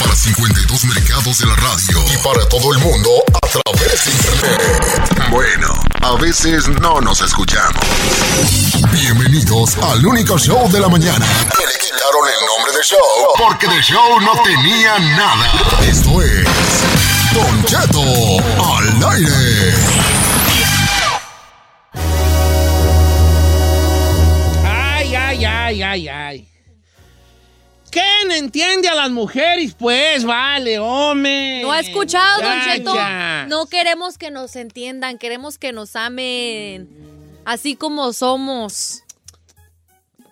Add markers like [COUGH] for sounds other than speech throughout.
Para 52 mercados de la radio. Y para todo el mundo a través de internet. Bueno, a veces no nos escuchamos. Bienvenidos al único show de la mañana. Que le quitaron el nombre de show. Porque de show no tenía nada. Esto es. Don Cheto al aire. Ay, ay, ay, ay, ay. ¿Quién entiende a las mujeres? Pues, vale, hombre. No ha escuchado, Don Cheto. ya. No queremos que nos entiendan, queremos que nos amen así como somos.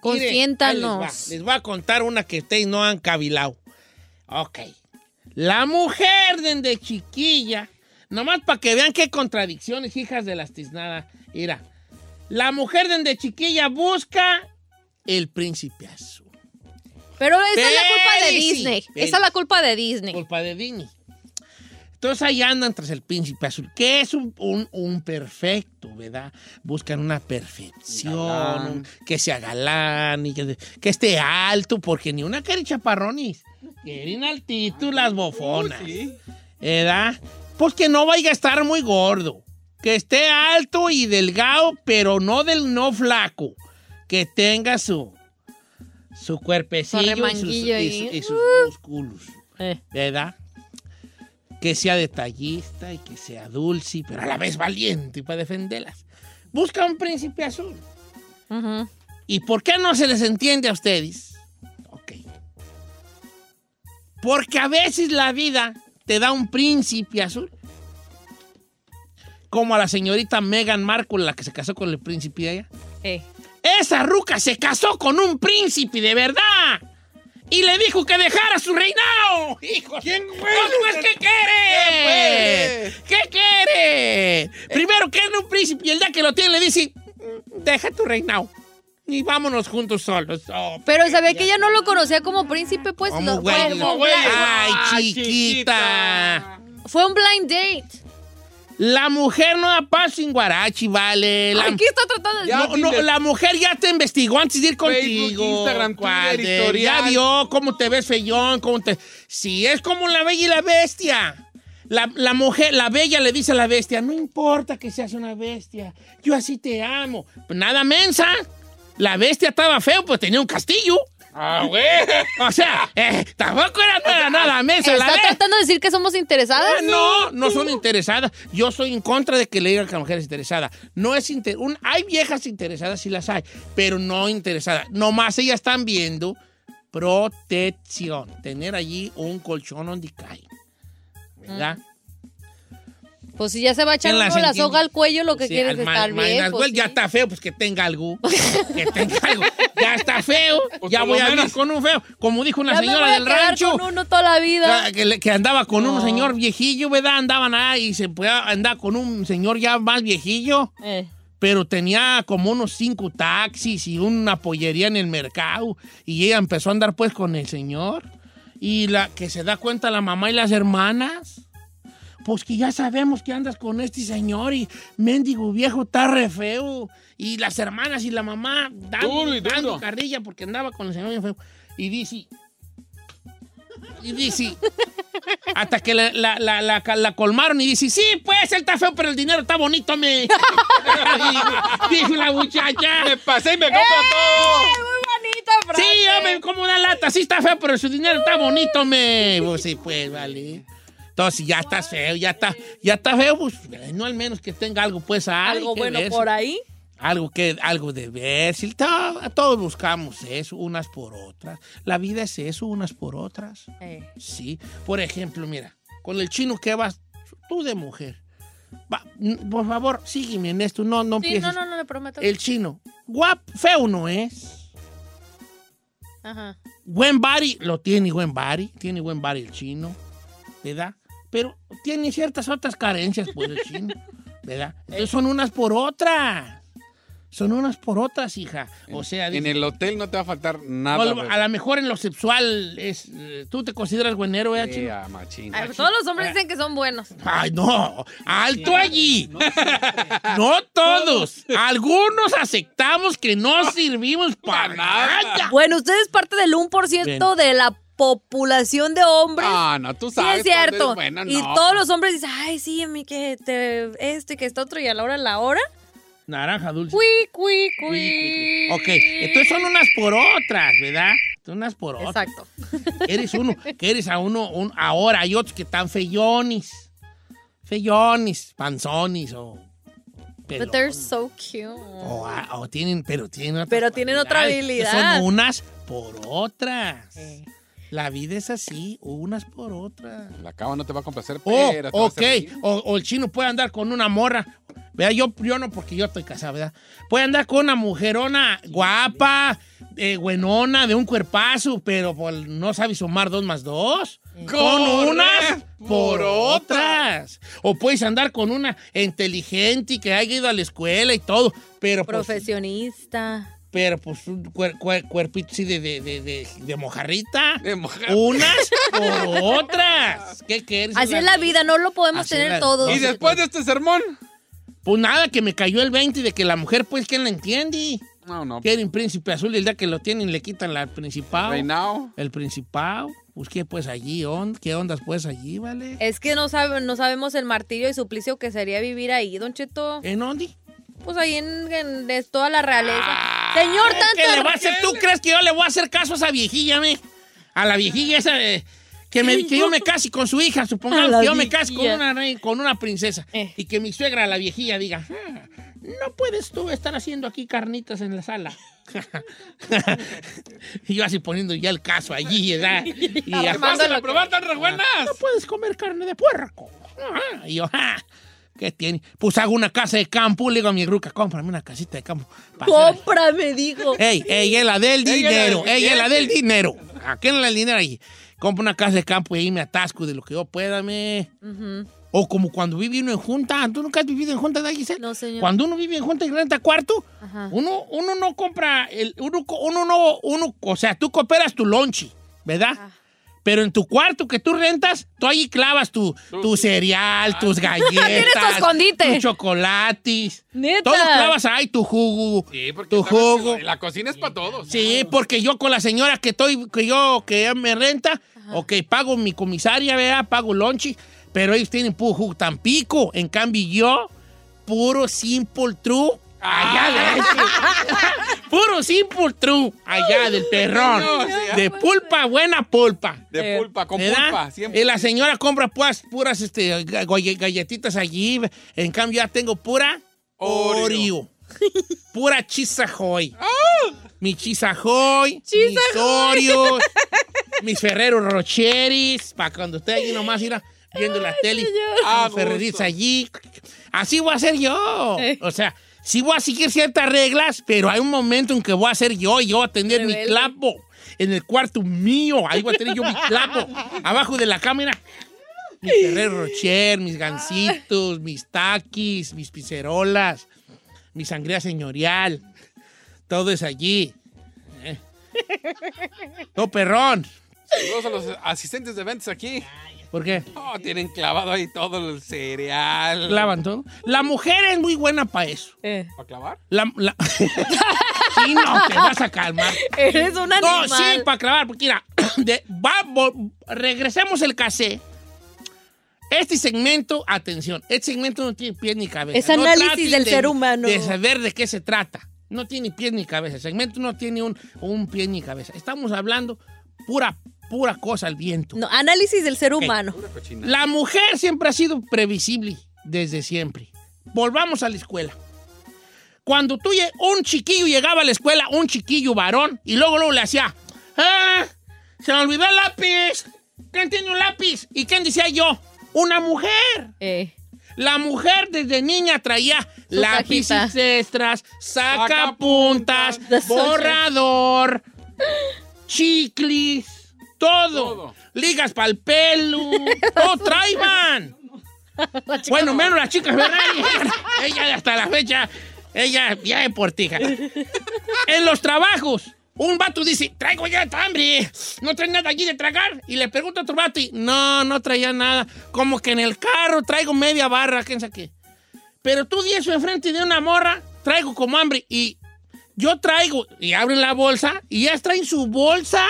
Consiéntanos. Les va, les voy a contar una que ustedes no han cavilado. Ok. La mujer desde chiquilla, nomás para que vean qué contradicciones, hijas de las tiznadas. Mira, la mujer desde chiquilla busca el príncipe azul. Pero esa es la culpa de Disney. Esa es la culpa de Disney. Culpa de Disney. Entonces ahí andan tras el príncipe azul, que es un, un- un perfecto, ¿verdad? Buscan una perfección, un- que sea galán y que, que esté alto, porque ni una quiere chaparronis. Quieren altito las bofonas. ¿Verdad? Pues que no vaya a estar muy gordo. Que esté alto y delgado, pero no del no flaco. Que tenga su, su cuerpecillo y sus, y sus músculos. Eh. ¿verdad? Que sea detallista y que sea dulce, pero a la vez valiente para defenderlas. Busca un príncipe azul. ¿Y por qué no se les entiende a ustedes? Ok. Porque a veces la vida te da un príncipe azul. Como a la señorita Meghan Markle, la que se casó con el príncipe de allá. Eh. Esa ruca se casó con un príncipe de verdad. Y le dijo que dejara su reinado. Hijo, ¿Quién fue? Pues, ¿qué quiere? ¿Qué quiere? Primero quiere un príncipe y el día que lo tiene le dice, deja tu reinado. Y vámonos juntos solos. Oh, Pero sabía que ella no lo conocía como príncipe, pues ¿Cómo lo- huele? fue, ¿Cómo huele? Ay, chiquita. fue un blind date. La mujer no da paso sin guarachi, vale. La, Ay, ¿Qué está tratando de No, decir? no, la mujer ya te investigó antes de ir contigo. Instagram, Twitter, Cuadre, historial. Ya vio cómo te ves feyón, cómo te... Sí, es como la bella y la bestia. La, la mujer, la bella le dice a la bestia, no importa que seas una bestia, yo así te amo. Pues nada mensa. La bestia estaba feo, pues tenía un castillo. Ah, güey. O sea, eh, tampoco era, no era nada mensa la ¿Está bestia. tratando de decir que somos interesadas? Ah, No, no son interesadas. Yo soy en contra de que le digan que la mujer es interesada. No es inter- un- hay viejas interesadas, sí las hay, pero no interesadas. Nomás ellas están viendo protección. Tener allí un colchón donde cae. ¿Verdad? Pues si ya se va a echar ¿Quién las uno la soga al cuello, lo que Sí, quiere es al ma- estar ma- bien. pues, well, Ya sí. está feo, pues que tenga algo. [LAUGHS] que tenga algo. Ya está feo. Pues ya voy a vivir con un feo. Como dijo una Ya me señora voy a del rancho. con uno toda la vida. Ah, Que, andaba con un señor viejillo, ¿verdad? Andaban ahí y se podía andar con un señor ya más viejillo, Eh. pero tenía como unos cinco taxis y una pollería en el mercado. Y ella empezó a andar pues con el señor. Y la que se da cuenta la mamá y las hermanas, pues que ya sabemos que andas con este señor y mendigo viejo está re feo. Y las hermanas y la mamá dando, Duro y duro. dando carrilla porque andaba con el señor bien feo. Y dice, y dice, hasta que la, la- la- la- la colmaron y dice, sí, pues él está feo, pero el dinero está bonito, me. [LAUGHS] Dijo la muchacha. Me pasé y me compro ¡Eh! todo. Muy bonita frase. Sí, hombre, como una lata. Sí está feo, pero su dinero está bonito, me. Pues sí, pues, vale. Entonces, ya estás feo, ya está, ya está feo, pues, no al menos que tenga algo, pues, Algo bueno ver. por ahí. Algo que, algo de ver. Si to- todos buscamos eso, unas por otras. La vida es eso, unas por otras. Eh. Sí. Por ejemplo, mira, con el chino que vas, tú de mujer. Va, por favor, sígueme en esto, no, no Sí, empieces. no, no, no le prometo. El chino, guap, feo no es. Ajá. Buen body, lo tiene buen body, tiene buen body el chino, ¿verdad? Pero tiene ciertas otras carencias, pues, el chino, [LAUGHS] ¿verdad? Entonces son unas por otras. Son unas por otras, hija. O sea, En dice- el hotel no te va a faltar nada. a lo- bebé. a lo mejor en lo sexual es, eh, tú te consideras buenero, ¿eh, Sí, chino? ah, machín. Todos los hombres dicen que son buenos. Ay, no, alto allí. No, [LAUGHS] todos. Algunos aceptamos que no [LAUGHS] servimos para nada. Bueno, usted es parte del 1% de la población de hombres. Ah, no, tú Sí, sabes. es cierto. y todos los hombres dicen, ay, sí, a mí que te, esto y que esto otro, y a la hora de la hora, Naranja dulce. cui, cui, cui. Ok, entonces son unas por otras, ¿verdad? Son unas por otras. Exacto. [LAUGHS] Eres uno, que eres a uno, un- ahora hay otros que están feyonis. Feyonis, panzonis o... But they're so cute. O, a- o tienen, pero tienen Pero tienen otra habilidad. Son unas por otras. Eh. La vida es así, unas por otras. La cama no te va a complacer, Oh, pero te va a ok. O, o el chino puede andar con una morra. Vea, yo, yo no, porque yo estoy casado, ¿verdad? Puede andar con una mujerona guapa, eh, buenona, de un cuerpazo, pero pues, no sabe sumar dos más dos. Con unas por por otras. O puedes andar con una inteligente y que haya ido a la escuela y todo, pero pues, Profesionista. Pero pues un cuer- cuer- cuerpito así de, de, de, de- de mojarrita. De mojarra. Unas [LAUGHS] por otras. ¿Qué quieres? Así es la vida, no lo podemos Así tener la- todos. Y después de este sermón. Pues nada, que me cayó el 20 de que la mujer, pues, ¿quién la entiende? No, no. Quieren príncipe azul y el día que lo tienen le quitan la principal. Reinao. El principal. Pues, ¿qué pues allí? on- ¿Qué ondas pues allí, vale? Es que no, sabe, no sabemos el martirio y suplicio que sería vivir ahí, Don Cheto. ¿En dónde? Pues ahí en, en- es toda la realeza. Señor, Ay, ¿Qué tanto. le va a hacer? ¿Tú crees que yo le voy a hacer caso a esa viejilla, me? A la viejilla esa de- que, me, que yo me case con su hija, supongamos que yo me case con una, con una princesa Eh. y que mi suegra, la viejilla, diga, "Ah, no puedes tú estar haciendo aquí carnitas en la sala. [LAUGHS] y yo así poniendo ya el caso allí, [LAUGHS] ¿verdad? Y a probar tan re buenas. no puedes comer carne de puerco. Ah, Y yo, ah, ¿qué tiene? Pues hago una casa de campo, le digo a mi ruca, cómprame una casita de campo. Cómprame, dijo. Ey, ey, es la del la dinero, del ella es la del dinero. ¿A quién es el dinero ahí? Compro una casa de campo y ahí me atasco de lo que yo pueda, me. O como cuando vive uno en junta. ¿Tú nunca has vivido en junta, Giselle? No, señor. Cuando uno vive en junta y renta cuarto, Ajá. uno, uno no compra, el, uno, uno no, uno, o sea, tú cooperas tu lonchi, ¿verdad? Ah. Pero en tu cuarto que tú rentas, tú ahí clavas tu, tu cereal, tus [LAUGHS] galletas. Tus chocolates. Neta. Todo clavas ahí, tu jugo. Sí, porque tu jugo. La, la cocina es para todos. Sí, porque yo con la señora que estoy, que yo, que me renta, ok, pago mi comisaria, vea, pago lonchi, pero ellos tienen puro jugo Tampico. En cambio, yo, puro simple true, allá de [LAUGHS] Puro simple true, allá del perrón. Ah. de pulpa, buena pulpa. De pulpa, con ¿Verdad? pulpa, siempre. Y la señora compra puras, puras este, ga- galle- galletitas allí. En cambio, ya tengo pura Oreo. Oreo. [LAUGHS] pura chisajoy. Mi chisajoy, mis Oreos, [LAUGHS] mis Ferreros Rocheris, para cuando esté allí nomás viendo la tele. A Mis Ferreritos gusto. allí. Así voy a ser yo. O sea, sí voy a seguir ciertas reglas, pero hay un momento en que voy a ser yo y yo voy a tener mi clapo en el cuarto mío. Ahí voy a tener yo mi clapo. [LAUGHS] Abajo de la cámara. Mi Ferrero Rocher, mis gancitos, mis taquis, mis pizzerolas, mi sangría señorial. Todo es allí. Eh. [LAUGHS] Todo perrón. Saludos a los asistentes de ventas aquí. ¿Por qué? Oh, tienen clavado ahí todo el cereal. Clavan todo. La mujer es muy buena para eso. Eh, ¿Para clavar? La, la- [LAUGHS] sí, no, te vas a calmar. Eres un No, animal. sí, para clavar, porque mira, [CLEARS THROAT] de- va- regresemos el casé. Este segmento, atención, este segmento no tiene pies ni cabeza. Es No análisis del de- ser humano. De saber de qué se trata. No tiene pies ni cabeza. El segmento no tiene un, un pie ni cabeza. Estamos hablando pura, pura cosa al viento. No, análisis del ser humano. La mujer siempre ha sido previsible desde siempre. Volvamos a la escuela. Cuando tú, un chiquillo llegaba a la escuela, un chiquillo varón, y luego, luego le hacía, ¡ah! Se me olvidó el lápiz. ¿Quién tiene un lápiz? ¿Y quién decía yo? Una mujer. Eh, La mujer desde niña traía Su lápices cajita. extras, sacapuntas, borrador, [LAUGHS] chiclis, todo. Todo. Ligas para el pelo, todo traían. Bueno, menos las chicas, ¿verdad? [LAUGHS] ella hasta la fecha, ella ya es portija. [LAUGHS] En los trabajos, un vato dice, traigo ya hambre, no trae nada allí de tragar. Y le pregunta a otro vato y, no, no traía nada. Como que en el carro traigo media barra, quién sabe qué. Pero tú di eso enfrente de una morra, traigo como hambre. Y yo traigo, y abren la bolsa, y ya traen su bolsa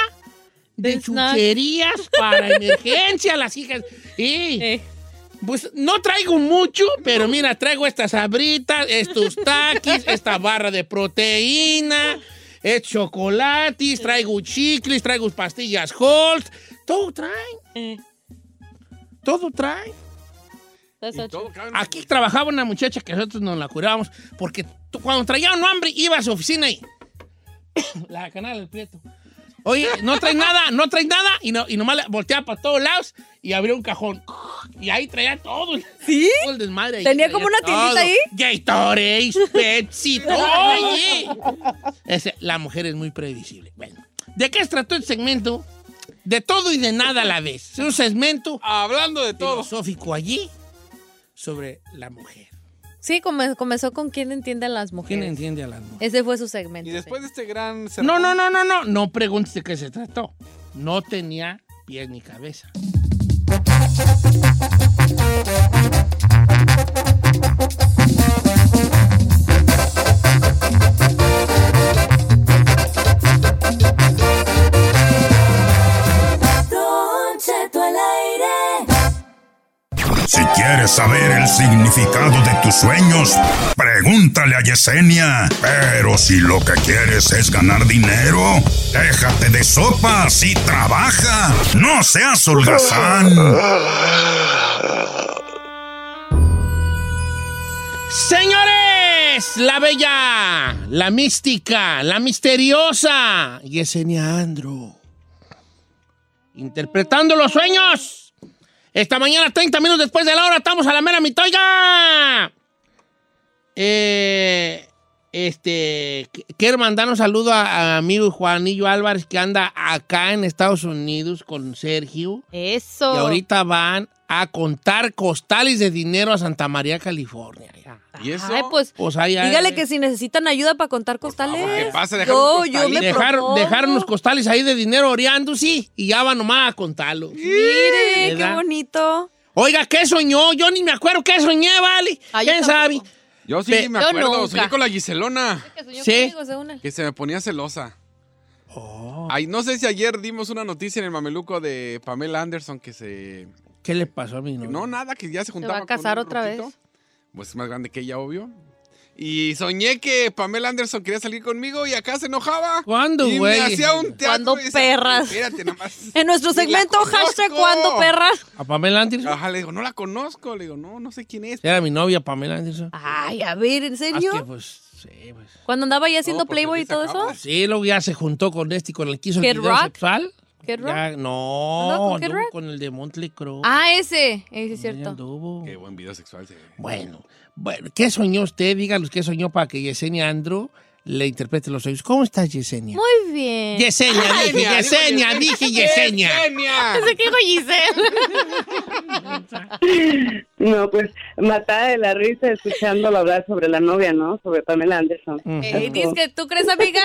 de chucherías para emergencia, las hijas. Y... eh. Pues no traigo mucho, pero mira, traigo estas sabritas, estos taquis, [LAUGHS] esta barra de proteína, es chocolates, traigo chicles, traigo pastillas Holt, todo traen, Eh, todo en- Aquí trabajaba una muchacha que nosotros nos la curábamos, porque cuando traía un hambre iba a su oficina y [COUGHS] la canal del prieto. Oye, no trae nada, no trae nada, y, no, y nomás volteaba para todos lados y abría un cajón. Y ahí traía todo. el- ¿Sí? todo el desmadre. ahí, ¿Tenía como una tiendita todo. ahí? Gatorade, Pepsi, [LAUGHS] todo allí. Ese- la mujer es muy previsible. Bueno, ¿de qué se trató el segmento? De todo y de nada a la vez. Es un segmento Hablando de todo. filosófico allí sobre la mujer. Sí, come- comenzó con quién entiende a las ¿Quién mujeres. entiende a las mujeres? Ese fue su segmento. Y después de este gran... No, no, no, no, no. No preguntes de qué se trató. No tenía pies ni cabeza. Quieres saber el significado de tus sueños, pregúntale a Yesenia. Pero si lo que quieres es ganar dinero, déjate de sopas y trabaja. No seas holgazán. Señores, la bella, la mística, la misteriosa Yesenia Andro. Interpretando los sueños. Esta mañana, 30 minutos después de la hora, estamos a la mera mitad. ¡Oiga! Eh, este, qu- quiero mandar un saludo a, a amigo Juanillo Álvarez que anda acá en Estados Unidos con Sergio. Eso. Y ahorita van a contar costales de dinero a Santa María, California. ya. ¿Y eso? Ay, pues, Pues ahí, dígale ahí. que si necesitan ayuda para contar costales. favor, que pase, dejar yo, me dejar, dejar unos costales ahí de dinero oreando, sí, y ya van nomás a contarlo. Mire, qué bonito. Oiga, ¿qué soñó? Yo ni me acuerdo qué soñé, ¿vale? Ah, ¿Quién sabe? Yo sí Pe- me acuerdo. Soñé con la Giselona. Que soñó Sí. conmigo. Que se me ponía celosa. Oh. Ay, no sé si ayer dimos una noticia en el mameluco de Pamela Anderson que se... ¿Qué le pasó a mi novia? No, nada, que ya se juntaba va a casar con un otra vez? Pues es más grande que ella, obvio. Y soñé que Pamela Anderson quería salir conmigo y acá se enojaba. ¿Cuándo, Y güey? me hacía un teatro. ¿Cuándo, y decía, perras? Espérate nomás. [LAUGHS] En nuestro segmento, hashtag conozco. cuando perra. ¿A Pamela Anderson? Ajá, le digo, no la conozco. Le digo, no, no sé quién es. Era mi novia, Pamela Anderson. Ay, a ver, ¿en serio? es que, pues, sí, pues. Cuando andaba ya haciendo No, porque Playboy y todo eso. pues. Sí, luego ya se juntó con este y con el que hizo el ¿Kid video Rock? sexual. ¿Kid Rock? Ya, no, ¿Andaba con Kid anduvo Rock? con el de Montley Crue. Ah, ese. Ese es Ahí cierto. anduvo. Qué buen video sexual. se ve. Bueno, bueno, ¿qué soñó usted? Díganos qué soñó para que Yesenia Andro le interprete los sueños. ¿Cómo estás, Yesenia? Muy bien. Yesenia, dije, Yesenia, dije Yesenia. Pensé que dijo Giselle. [LAUGHS] No, pues matada de la risa escuchándolo hablar sobre la novia, ¿no? Sobre Pamela Anderson. Eh, dices que tú crees, amiga.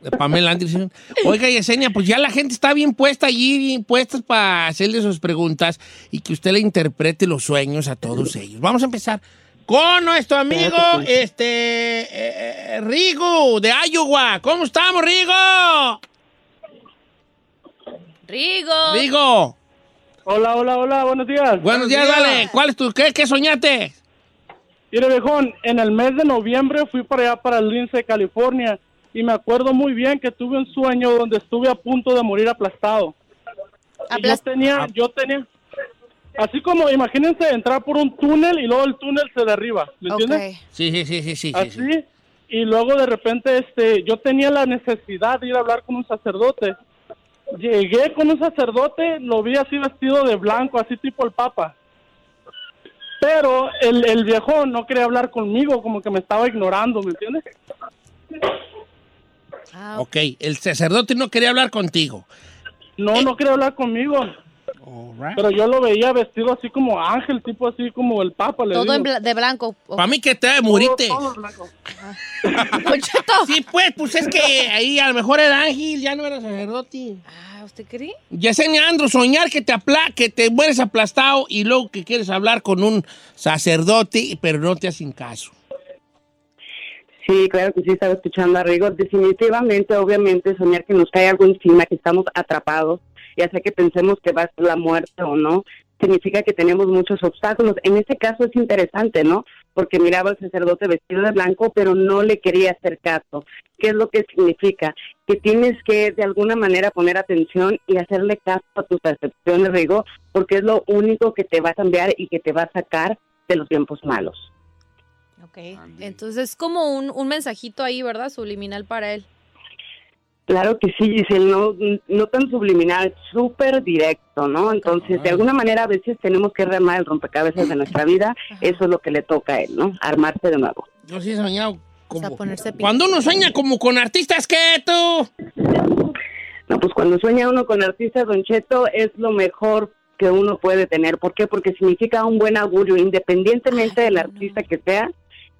de [LAUGHS] Pamela Anderson. Oiga, Yesenia, pues ya la gente está bien puesta allí, bien puestas para hacerle sus preguntas y que usted le interprete los sueños a todos ellos. Vamos a empezar con nuestro amigo, este, eh, eh, Rigo, de Iowa. ¿Cómo estamos, Rigo? Rigo. Rigo. Hola, hola, hola, buenos días. Buenos días, dale. ¿Cuál es tu, qué, qué soñaste? Mire, viejón, en el mes de noviembre fui para allá, para el Lince, California, y me acuerdo muy bien que tuve un sueño donde estuve a punto de morir aplastado. Y yo tenía, yo tenía, así como, imagínense entrar por un túnel y luego el túnel se derriba, ¿me entiendes? Sí, sí, sí, sí, sí. sí, Así, sí. y luego de repente, este, yo tenía la necesidad de ir a hablar con un sacerdote. Llegué con un sacerdote, lo vi así vestido de blanco, así tipo el papa. Pero el, el viejo no quería hablar conmigo, como que me estaba ignorando, ¿me entiendes? Ok, el sacerdote no quería hablar contigo. No, no quería hablar conmigo. Pero yo lo veía vestido así como ángel, tipo así como el papa. Le Todo en bla- de blanco. Para mí que te morirte. Todo blanco. [LAUGHS] Sí, pues, pues es que ahí a lo mejor era ángel, ya no era sacerdote. Ah, ¿usted cree? Yesenia Andro, soñar que te, apla que te mueres aplastado y luego que quieres hablar con un sacerdote, pero no te hacen caso. Sí, claro que sí, estaba escuchando a Rigo. Definitivamente, obviamente, soñar que nos cae algo encima, que estamos atrapados, ya sea que pensemos que va a ser la muerte o no, significa que tenemos muchos obstáculos. En este caso es interesante, ¿no? Porque miraba al sacerdote vestido de blanco, pero no le quería hacer caso. ¿Qué es lo que significa? Que tienes que de alguna manera poner atención y hacerle caso a tus percepciones, Rigo, porque es lo único que te va a cambiar y que te va a sacar de los tiempos malos. Ok. Entonces es como un, un mensajito ahí, ¿verdad? Subliminal para él. Claro que sí, Giselle, no, no tan subliminal, súper directo, ¿no? Entonces, de alguna manera, a veces tenemos que rearmar el rompecabezas de nuestra vida, eso es lo que le toca a él, ¿no? Armarse de nuevo. Yo sí he soñado como... Cuando uno sueña como con artistas que tú... No, pues cuando sueña uno con artistas, Don Cheto, es lo mejor que uno puede tener. ¿Por qué? Porque significa un buen augurio, independientemente del artista que sea,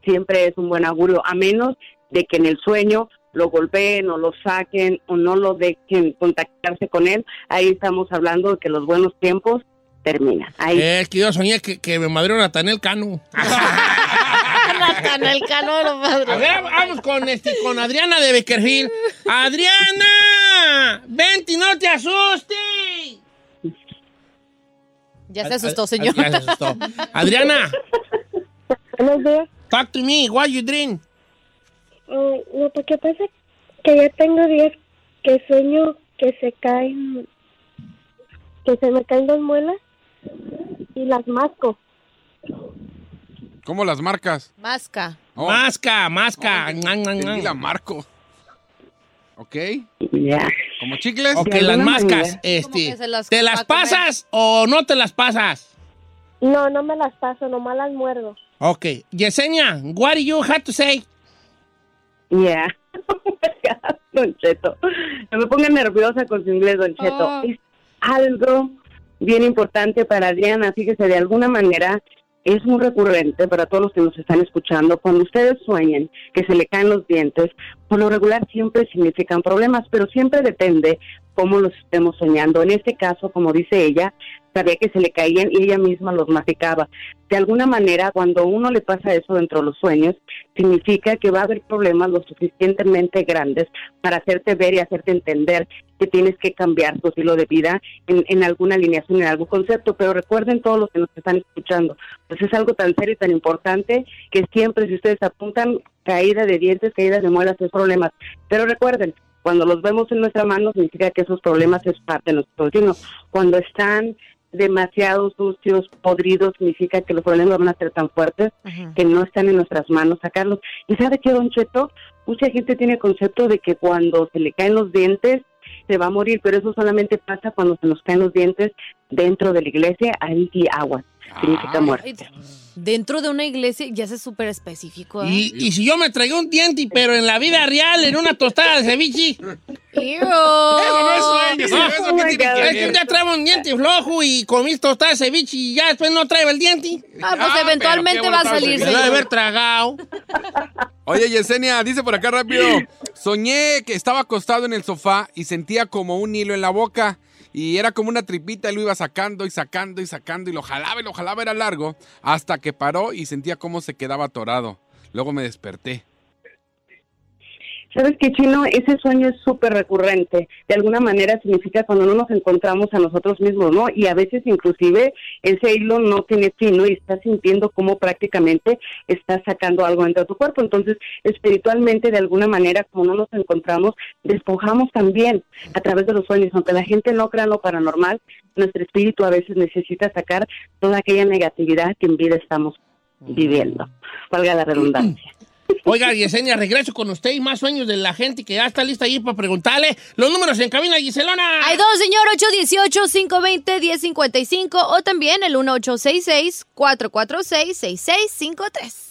siempre es un buen augurio, a menos de que en el sueño lo golpeen o lo saquen o no lo dejen contactarse con él. Ahí estamos hablando de que los buenos tiempos terminan. Ahí. Es que yo soñé que, que me madrió Natanel Cano. [LAUGHS] Natanael Cano, lo padre. A ver, vamos con, este, con Adriana de Beckerfield. ¡Adriana! ¡Vente y no te asustes! Ya se asustó, señor. Ya se asustó. Adriana, Buenos días. talk to me. What you drink? Oh, lo que pasa es que ya tengo días que sueño que se caen, que se me caen dos muelas y las masco. ¿Cómo las marcas? Masca. Oh. Masca, masca. Ñan. la marco. ¿Ok? Ya. ¿Como chicles? Ok, las mascas, manera. este, las ¿te las pasas o no te las pasas? No, no me las paso, nomás las muerdo. Ok, Yesenia, what do you have to say? Yeah. [LAUGHS] Don Cheto. No me ponga nerviosa con su inglés, Don Cheto. Oh. Es algo bien importante para Adriana. Fíjese, de alguna manera es muy recurrente para todos los que nos están escuchando. Cuando ustedes sueñen que se le caen los dientes, por lo regular siempre significan problemas, pero siempre depende cómo los estemos soñando. En este caso, como dice ella, sabía que se le caían y ella misma los masticaba. De alguna manera, cuando uno le pasa eso dentro de los sueños, significa que va a haber problemas lo suficientemente grandes para hacerte ver y hacerte entender que tienes que cambiar tu estilo de vida en, en alguna alineación, en algún concepto. Pero recuerden todos los que nos están escuchando, pues es algo tan serio y tan importante que siempre si ustedes apuntan caída de dientes, caída de muelas, es problemas. Pero recuerden, cuando los vemos en nuestra mano significa que esos problemas es parte de nuestro destino. Cuando están demasiado sucios, podridos, significa que los problemas van a ser tan fuertes que no están en nuestras manos sacarlos. Y sabe que, Don Cheto, mucha gente tiene el concepto de que cuando se le caen los dientes se va a morir, pero eso solamente pasa cuando se nos caen los dientes dentro de la iglesia, ahí sí aguas. Significa muerte. Dentro de una iglesia ya es súper específico. ¿eh? Y, y si yo me traigo un diente, pero en la vida real, en una tostada de ceviche. Ew. Eso no es sueño, eso Oh tiene que Es que día traigo un diente flojo y comí tostada de ceviche y ya después no traigo el diente. Ah, pues Ah, eventualmente va a salir. Se lo debe haber tragado. Oye, Yesenia, dice por acá rápido. Soñé que estaba acostado en el sofá y sentía como un hilo en la boca. Y era como una tripita y lo iba sacando y sacando y sacando y lo jalaba y lo jalaba, era largo. Hasta que paró y sentía cómo se quedaba atorado. Luego me desperté. ¿Sabes qué, Chino? Ese sueño es súper recurrente. De alguna manera significa cuando no nos encontramos a nosotros mismos, ¿no? Y a veces inclusive ese hilo no tiene fin, ¿no? Y estás sintiendo cómo prácticamente estás sacando algo dentro de tu cuerpo. Entonces, espiritualmente, de alguna manera, como no nos encontramos, despojamos también a través de los sueños. Aunque la gente no crea lo paranormal, nuestro espíritu a veces necesita sacar toda aquella negatividad que en vida estamos viviendo. Valga la redundancia. Oiga, Yesenia, regreso con usted y más sueños de la gente que ya está lista ahí para preguntarle. Los números en cabina, Giselona. Hay dos, señor, 818-520-1055 o también el 1866-446-6653.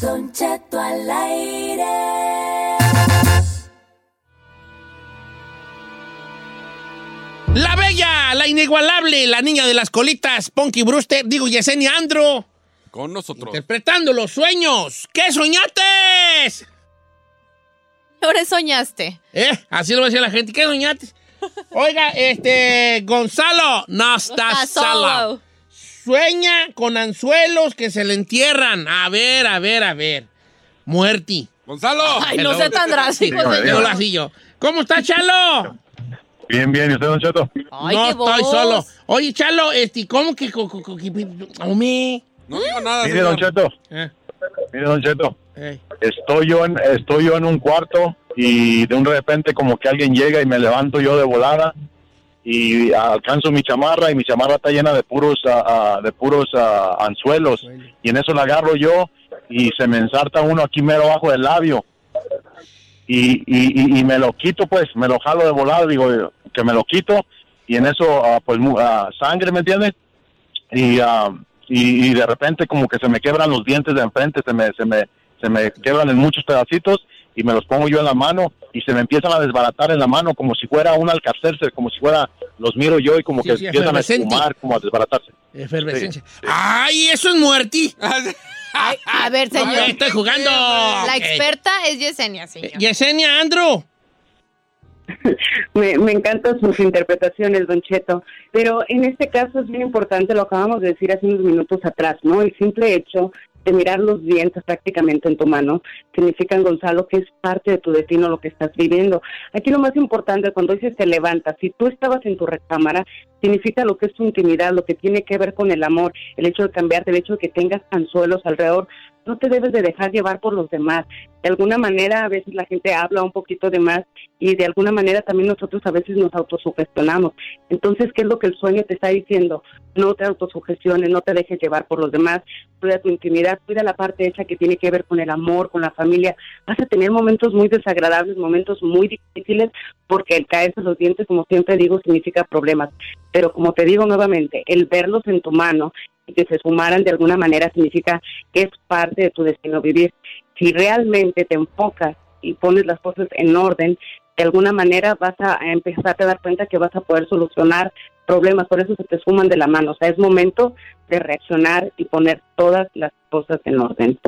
Don Cheto al aire. La bella, la inigualable, la niña de las colitas, Ponky Brewster, digo Yesenia Andro, Con nosotros. interpretando los sueños. ¿Qué soñaste? Ahora soñaste. ¿Eh? Así lo va a decir la gente. ¿Qué soñaste? Oiga, este, Gonzalo, no estás Estás solo. Sueña con anzuelos que se le entierran. A ver, a ver, a ver. Muerti. Gonzalo. Ay, no sea tan drástico, así yo. ¿Cómo está, Chalo? Bien, bien, ¿y usted, Don Cheto? Ay, no qué estoy voz. solo. Oye, Chalo, este, ¿cómo que... co- co- co- que- Hombre. No digo nada, Mire, Don. Cheto, Eh, mire, Don Cheto, eh. estoy yo, en, estoy yo en un cuarto y de un repente como que alguien llega y me levanto yo de volada y alcanzo mi chamarra y mi chamarra está llena de puros ah, ah, de puros ah, anzuelos y en eso la agarro yo y se me ensarta uno aquí mero abajo del labio y, y, y- me lo quito pues, me lo jalo de volada, digo que me lo quito y en eso ah, pues ah, sangre, ¿me entiendes? Y, ah, y, y de repente como que se me quebran los dientes de enfrente, se me, se me, se me quebran en muchos pedacitos y me los pongo yo en la mano y se me empiezan a desbaratar en la mano como si fuera un alcacercer, como si fuera, los miro yo y como Sí, que sí, empiezan a espumar, como a desbaratarse. Efervescencia. ¡Ay, eso es [LAUGHS] muerti! A ver, señor. Ay, estoy jugando. La experta es Yesenia, señor. Yesenia Andrew. [LAUGHS] Me, me encantan sus interpretaciones, Don Cheto, pero en este caso es bien importante, lo acabamos de decir hace unos minutos atrás, ¿no? El simple hecho de mirar los dientes prácticamente en tu mano significan, Gonzalo, que es parte de tu destino lo que estás viviendo. Aquí lo más importante, cuando dices te levantas, si tú estabas en tu recámara, significa lo que es tu intimidad, lo que tiene que ver con el amor, el hecho de cambiarte, el hecho de que tengas anzuelos alrededor. No te debes de dejar llevar por los demás. De alguna manera, a veces la gente habla un poquito de más y de alguna manera también nosotros a veces nos autosugestionamos. Entonces, ¿qué es lo que el sueño te está diciendo? No te autosugestiones, no te dejes llevar por los demás, cuida tu intimidad, cuida la parte hecha que tiene que ver con el amor, con la familia. Vas a tener momentos muy desagradables, momentos muy difíciles, porque el caerse los dientes, como siempre digo, significa problemas. Pero como te digo nuevamente, el verlos en tu mano que se sumaran de alguna manera significa que es parte de tu destino vivir. Si realmente te enfocas y pones las cosas en orden, de alguna manera vas a empezar a dar cuenta que vas a poder solucionar problemas, por eso se te suman de la mano. O sea, es momento de reaccionar y poner todas las cosas en orden.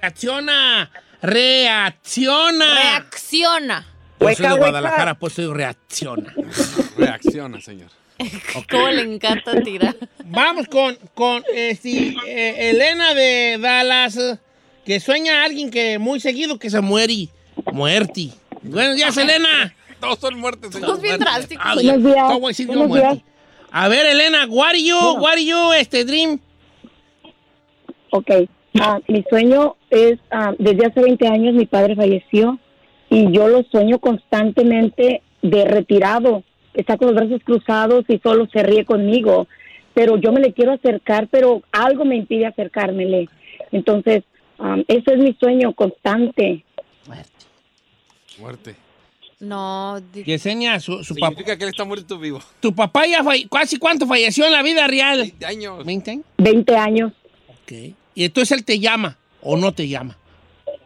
Reacciona. Reacciona. Reacciona. Yo soy de Guadalajara, pues soy reacciona. Reacciona, señor. [LAUGHS] ¿Cómo le encanta tirar? Vamos con, con este, eh, Elena de Dallas, eh, que sueña a alguien que muy seguido que se muere. Muerti. Buenos días, Elena. Todos son muertes. Todos bien drásticos. Ah, Buenos días. ¿Cómo decir yo Buenos días. A ver, Elena, what are you, what are you, este, dream? Ok, ah, mi sueño es, ah, desde hace 20 años mi padre falleció y yo lo sueño constantemente de retirado. Está con los brazos cruzados y solo se ríe conmigo. pero yo me le quiero acercar, pero algo me impide acercármele. Entonces, um, ese es mi sueño constante. Muerte. No, di- Yesenia, su, su papá. Significa que él está muerto vivo. Tu papá ya falle- casi cuánto falleció en la vida real. 20 años. 20 años. 20 años. Ok. Y entonces él te llama o no te llama.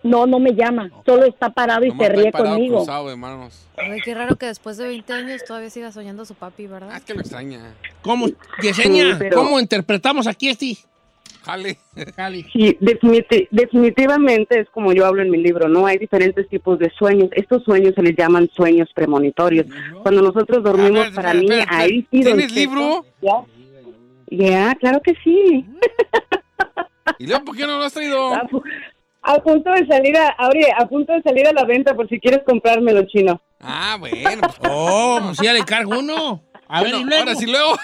No, no me llama, solo está parado y Nomás se está ríe parado, conmigo. cruzado, hermanos. Ay, qué raro que después de 20 años todavía siga soñando su papi, ¿verdad? Es que lo extraña. ¿Cómo, Yesenia, Sí, pero- cómo interpretamos aquí este? Jale. Jale. Sí, definiti- definitivamente es como yo hablo en mi libro, ¿no? Hay diferentes tipos de sueños. Estos sueños se les llaman sueños premonitorios. Cuando nosotros dormimos, ver, para espera, mí, espera, ahí sí. don ¿Tienes Cheto, libro? Ya, Ya, claro que sí. ¿Y luego por qué no lo has traído? A, pu- a punto de salir a, a punto de salir a la venta por si quieres comprármelo, chino. Ah, bueno. pues, Oh, pues ya le cargo uno. A ver, y luego. ahora sí luego.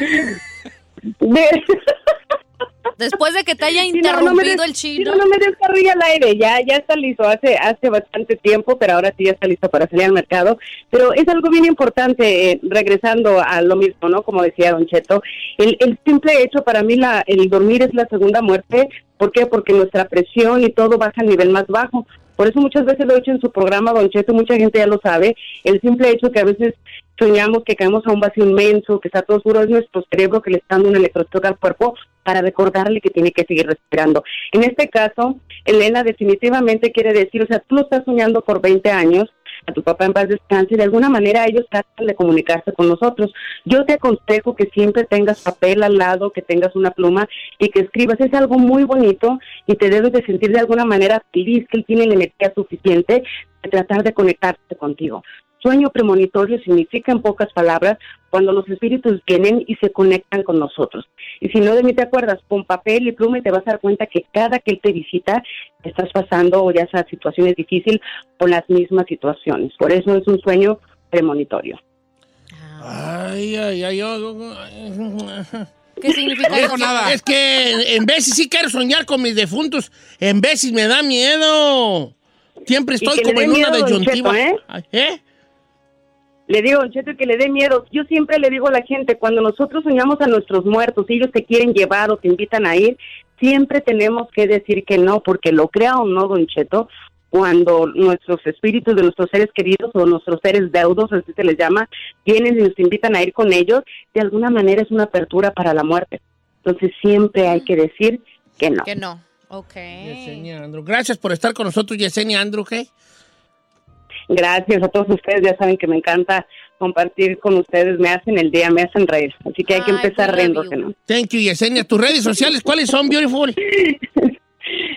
Después de que te haya Sí, no, no me interrumpido des- el sí, chino. no, no me des carrilla al aire, ya, ya está listo, hace, hace bastante tiempo, pero ahora sí ya está listo para salir al mercado. Pero es algo bien importante, eh, regresando a lo mismo, ¿no? Como decía Don Cheto, el, el simple hecho para mí, la, el dormir es la segunda muerte. ¿Por qué? Porque nuestra presión y todo baja al nivel más bajo. Por eso muchas veces lo he hecho en su programa, Don Cheto, mucha gente ya lo sabe, el simple hecho que a veces soñamos que caemos a un vacío inmenso, que está todo oscuro, es nuestro cerebro que le está dando un electrochoque al cuerpo para recordarle que tiene que seguir respirando. En este caso, Elena definitivamente quiere decir, o sea, tú estás soñando por 20 años, a tu papá en paz descanse, y de alguna manera ellos tratan de comunicarse con nosotros. Yo te aconsejo que siempre tengas papel al lado, que tengas una pluma y que escribas. Es algo muy bonito y te debes de sentir de alguna manera feliz que él tiene la energía suficiente de tratar de conectarse contigo. Sueño premonitorio significa en pocas palabras cuando los espíritus vienen y se conectan con nosotros. Y si no de mí te acuerdas, con papel y pluma y te vas a dar cuenta que cada que él te visita estás pasando o ya sea situaciones difíciles o las mismas situaciones. Por eso es un sueño premonitorio. Ay, ay, ay, yo- ay. ¿Qué significa No eso? digo nada. Es que en veces sí quiero soñar con mis defuntos, en veces me da miedo. Siempre estoy como en una miedo, disyuntiva. Cheto, ¿eh? ¿Eh? Le digo, Don Cheto, que le dé miedo. Yo siempre le digo a la gente, cuando nosotros soñamos a nuestros muertos y ellos te quieren llevar o te invitan a ir, siempre tenemos que decir que no, porque lo crea o no, Don Cheto, cuando nuestros espíritus de nuestros seres queridos o nuestros seres deudos, así se les llama, vienen y nos invitan a ir con ellos, de alguna manera es una apertura para la muerte. Entonces siempre hay que decir que no. Que no. Ok. Yesenia Andrew. Gracias por estar con nosotros, Yesenia Andrew, ¿qué? Gracias a todos ustedes, ya saben que me encanta compartir con ustedes, me hacen el día, me hacen reír, así que hay que empezar riéndose. ¿no? Thank you, Yesenia. ¿Tus redes sociales cuáles son, Beautiful? [LAUGHS]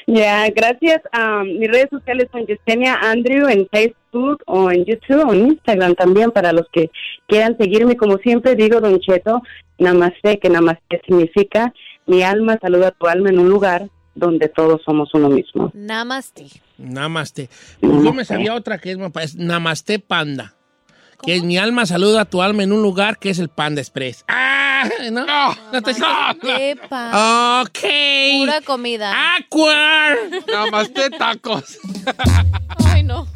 Ya, gracias. mis redes sociales son Yesenia Andrew en Facebook o en YouTube o en Instagram también para los que quieran seguirme. Como siempre digo, Don Cheto, namaste, que namaste significa mi alma saluda a tu alma en un lugar donde todos somos uno mismo. Namaste. Namaste. Pues yo me sabía otra que es, es Namaste Panda. Que es mi alma saluda a tu alma en un lugar que es el Panda Express. ¡Ah! ¿No? No, te Epa. Ok. Pura comida. Awkward. Namaste tacos. Ay, no.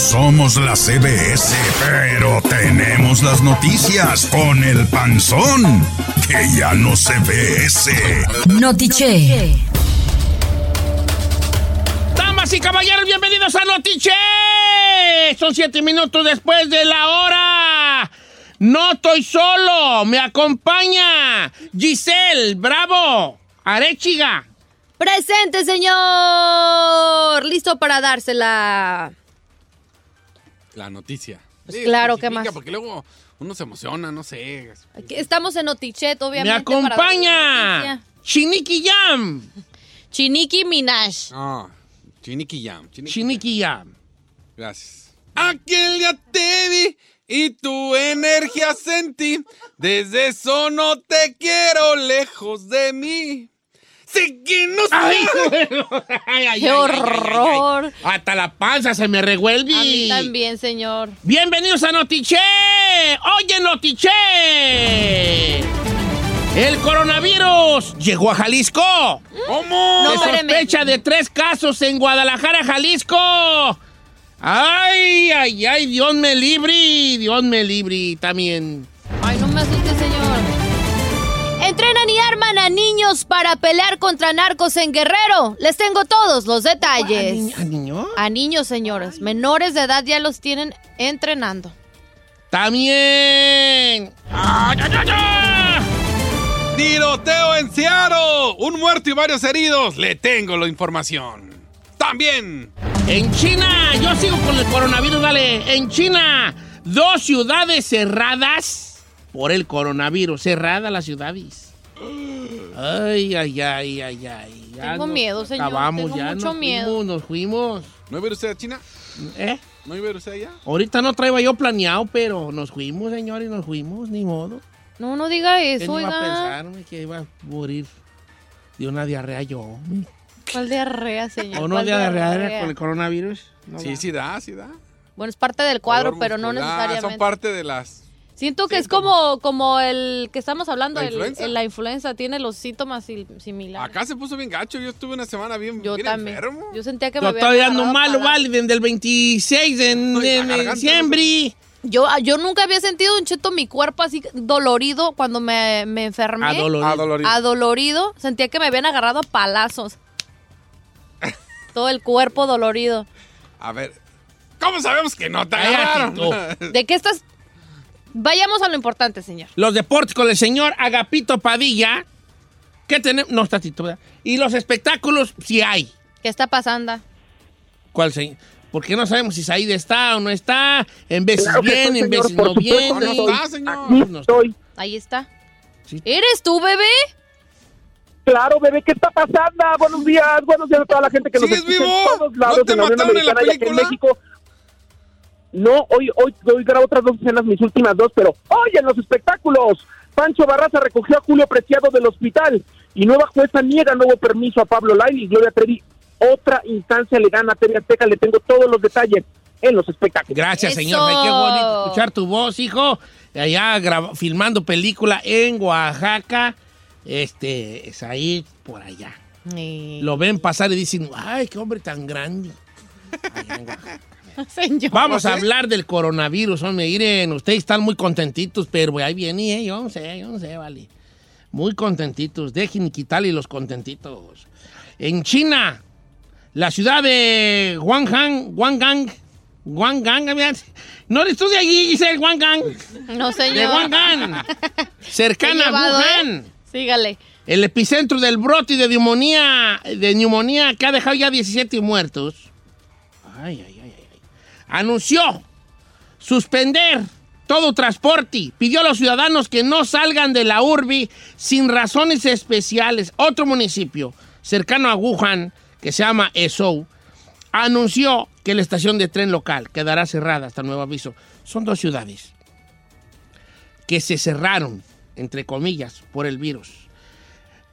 Somos la CBS, pero tenemos las noticias con el panzón, que ya no se ve ese. Notiche. Damas y caballeros, bienvenidos a Notiche. Son siete minutos después de la hora. No estoy solo, me acompaña Giselle, bravo, Arechiga. Presente, señor. Listo para dársela. La noticia. Pues claro, ¿qué más? Porque luego uno se emociona, no sé. Aquí Estamos en Notichet, Me obviamente. la acompaña. Chiniki Jam. [LAUGHS] Chiniki Minaj. No, Chiniki Jam. Chiniki Jam. Gracias. Aquel día te vi y tu energía sentí. Desde eso no te quiero lejos de mí. ¡Sí que no ¡Ay, bueno! [LAUGHS] Ay, ay, ¡Qué ay, ay, ay, ay, ay. horror! Hasta la panza se me revuelve. A mí también, señor. Bienvenidos a Notiche. Oye, Notiche. El coronavirus llegó a Jalisco. ¿Cómo? No, Se sospecha de tres casos en Guadalajara, Jalisco. Ay, ay, ay, Dios me libre, Dios me libre también. Ay, no me asuste, señor. Entrenan y arman niños para pelear contra narcos en Guerrero. Les tengo todos los detalles. ¿A niño? A niños, señores. Menores de edad ya los tienen entrenando. También. ¡Ay, ay, ay, ay! ¡Tiroteo en Seattle! Un muerto y varios heridos. Le tengo la información. También. En China, yo sigo con el coronavirus, dale. En China, dos ciudades cerradas por el coronavirus. Cerradas las ciudades. Ay, ay, ay, ay, ay. Ya Tengo nos miedo, señor, Acabamos, tengo ya mucho nos miedo. Fuimos, nos fuimos. ¿No iba a ir usted a China? ¿Eh? ¿No iba a ir usted allá? Ahorita no traía yo planeado, pero nos fuimos, señor, y nos fuimos, ni modo. No, no diga ¿Quién eso, iba a oiga. pensarme que iba a morir de una diarrea yo? ¿Cuál diarrea, señor? ¿O no ¿Cuál diarrea diarrea? con el coronavirus? No sí, va. sí da, sí da. Bueno, es parte del cuadro, pero no necesariamente. Son parte de las... Siento que es como, como el que estamos hablando, ¿La el- influenza? el- la influenza. Tiene los síntomas sil- similares. Acá se puso bien gacho. Yo estuve una semana bien, Yo bien también. enfermo. Yo sentía que me Yo había todavía ando agarrado malo, vale, desde el 26 de, Ay, de la garganta, diciembre. Yo, yo nunca había sentido un cheto mi cuerpo así dolorido cuando me, me enfermé. Adolorido. Adolorido. Adolorido. Sentía que me habían agarrado a palazos. [LAUGHS] Todo el cuerpo dolorido. A ver, ¿cómo sabemos que no te Cállate agarraron? tú. ¿De qué estás? Vayamos a lo importante, señor. Los deportes con el señor Agapito Padilla. ¿Qué tenemos? No está ¿verdad? Y los espectáculos, si hay. ¿Qué está pasando? ¿Cuál señor? Porque no sabemos si Said está o no está. En veces Claro viene, sí, en veces no viene. estoy. Ah, señor. Aquí No. estoy. Ahí está. Sí. ¿Eres tú, bebé? Claro, bebé, ¿qué está pasando? Buenos días, buenos días a toda la gente que nos ¿Sigues escucha vivo? en todos lados ¿No te de la Unión mataron en la y aquí en película? México. No, hoy, hoy, hoy grabo otras dos escenas, mis últimas dos, pero hoy en los espectáculos, Pancho Barraza recogió a Julio Preciado del hospital y nueva jueza niega nuevo permiso a Pablo Lail y Gloria Trevi. Otra instancia le gana a TV Azteca, le tengo todos los detalles en los espectáculos. Gracias, Eso. señor. Qué bonito escuchar tu voz, hijo. Allá graba- filmando película en Oaxaca. Este, es ahí, por allá. Lo ven pasar y dicen, ay, qué hombre tan grande. Allá en Oaxaca. [LAUGHS] Señor. Vamos a hablar del coronavirus, hombre. Miren, ustedes están muy contentitos, pero ahí viene, ¿eh? yo no sé, yo no sé, vale. Muy contentitos. Dejen quitarle los contentitos. En China, la ciudad de Guanghan, Guanggang, Guanggang, mira, no eres tú de allí, Giselle, Guanggang, No, de señor. Guanggang, [LAUGHS] cercana Qué a Wuhan. Sígale. El epicentro del brote de neumonía, de neumonía que ha dejado ya 17 muertos. Ay. ay. Anunció suspender todo transporte. Pidió a los ciudadanos que no salgan de la urbi sin razones especiales. Otro municipio cercano a Wuhan, que se llama Ezhou, anunció que la estación de tren local quedará cerrada hasta nuevo aviso. Son dos ciudades que se cerraron, entre comillas, por el virus.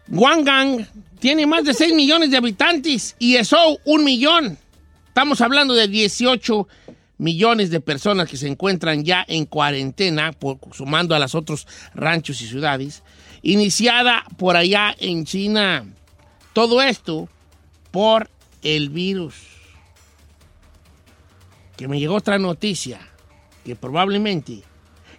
Guanggang tiene más de 6 millones de habitantes y Ezhou un millón. Estamos hablando de 18 millones de personas que se encuentran ya en cuarentena, por- sumando a los otros ranchos y ciudades, iniciada por allá en China. Todo esto por el virus. Que me llegó otra noticia, que probablemente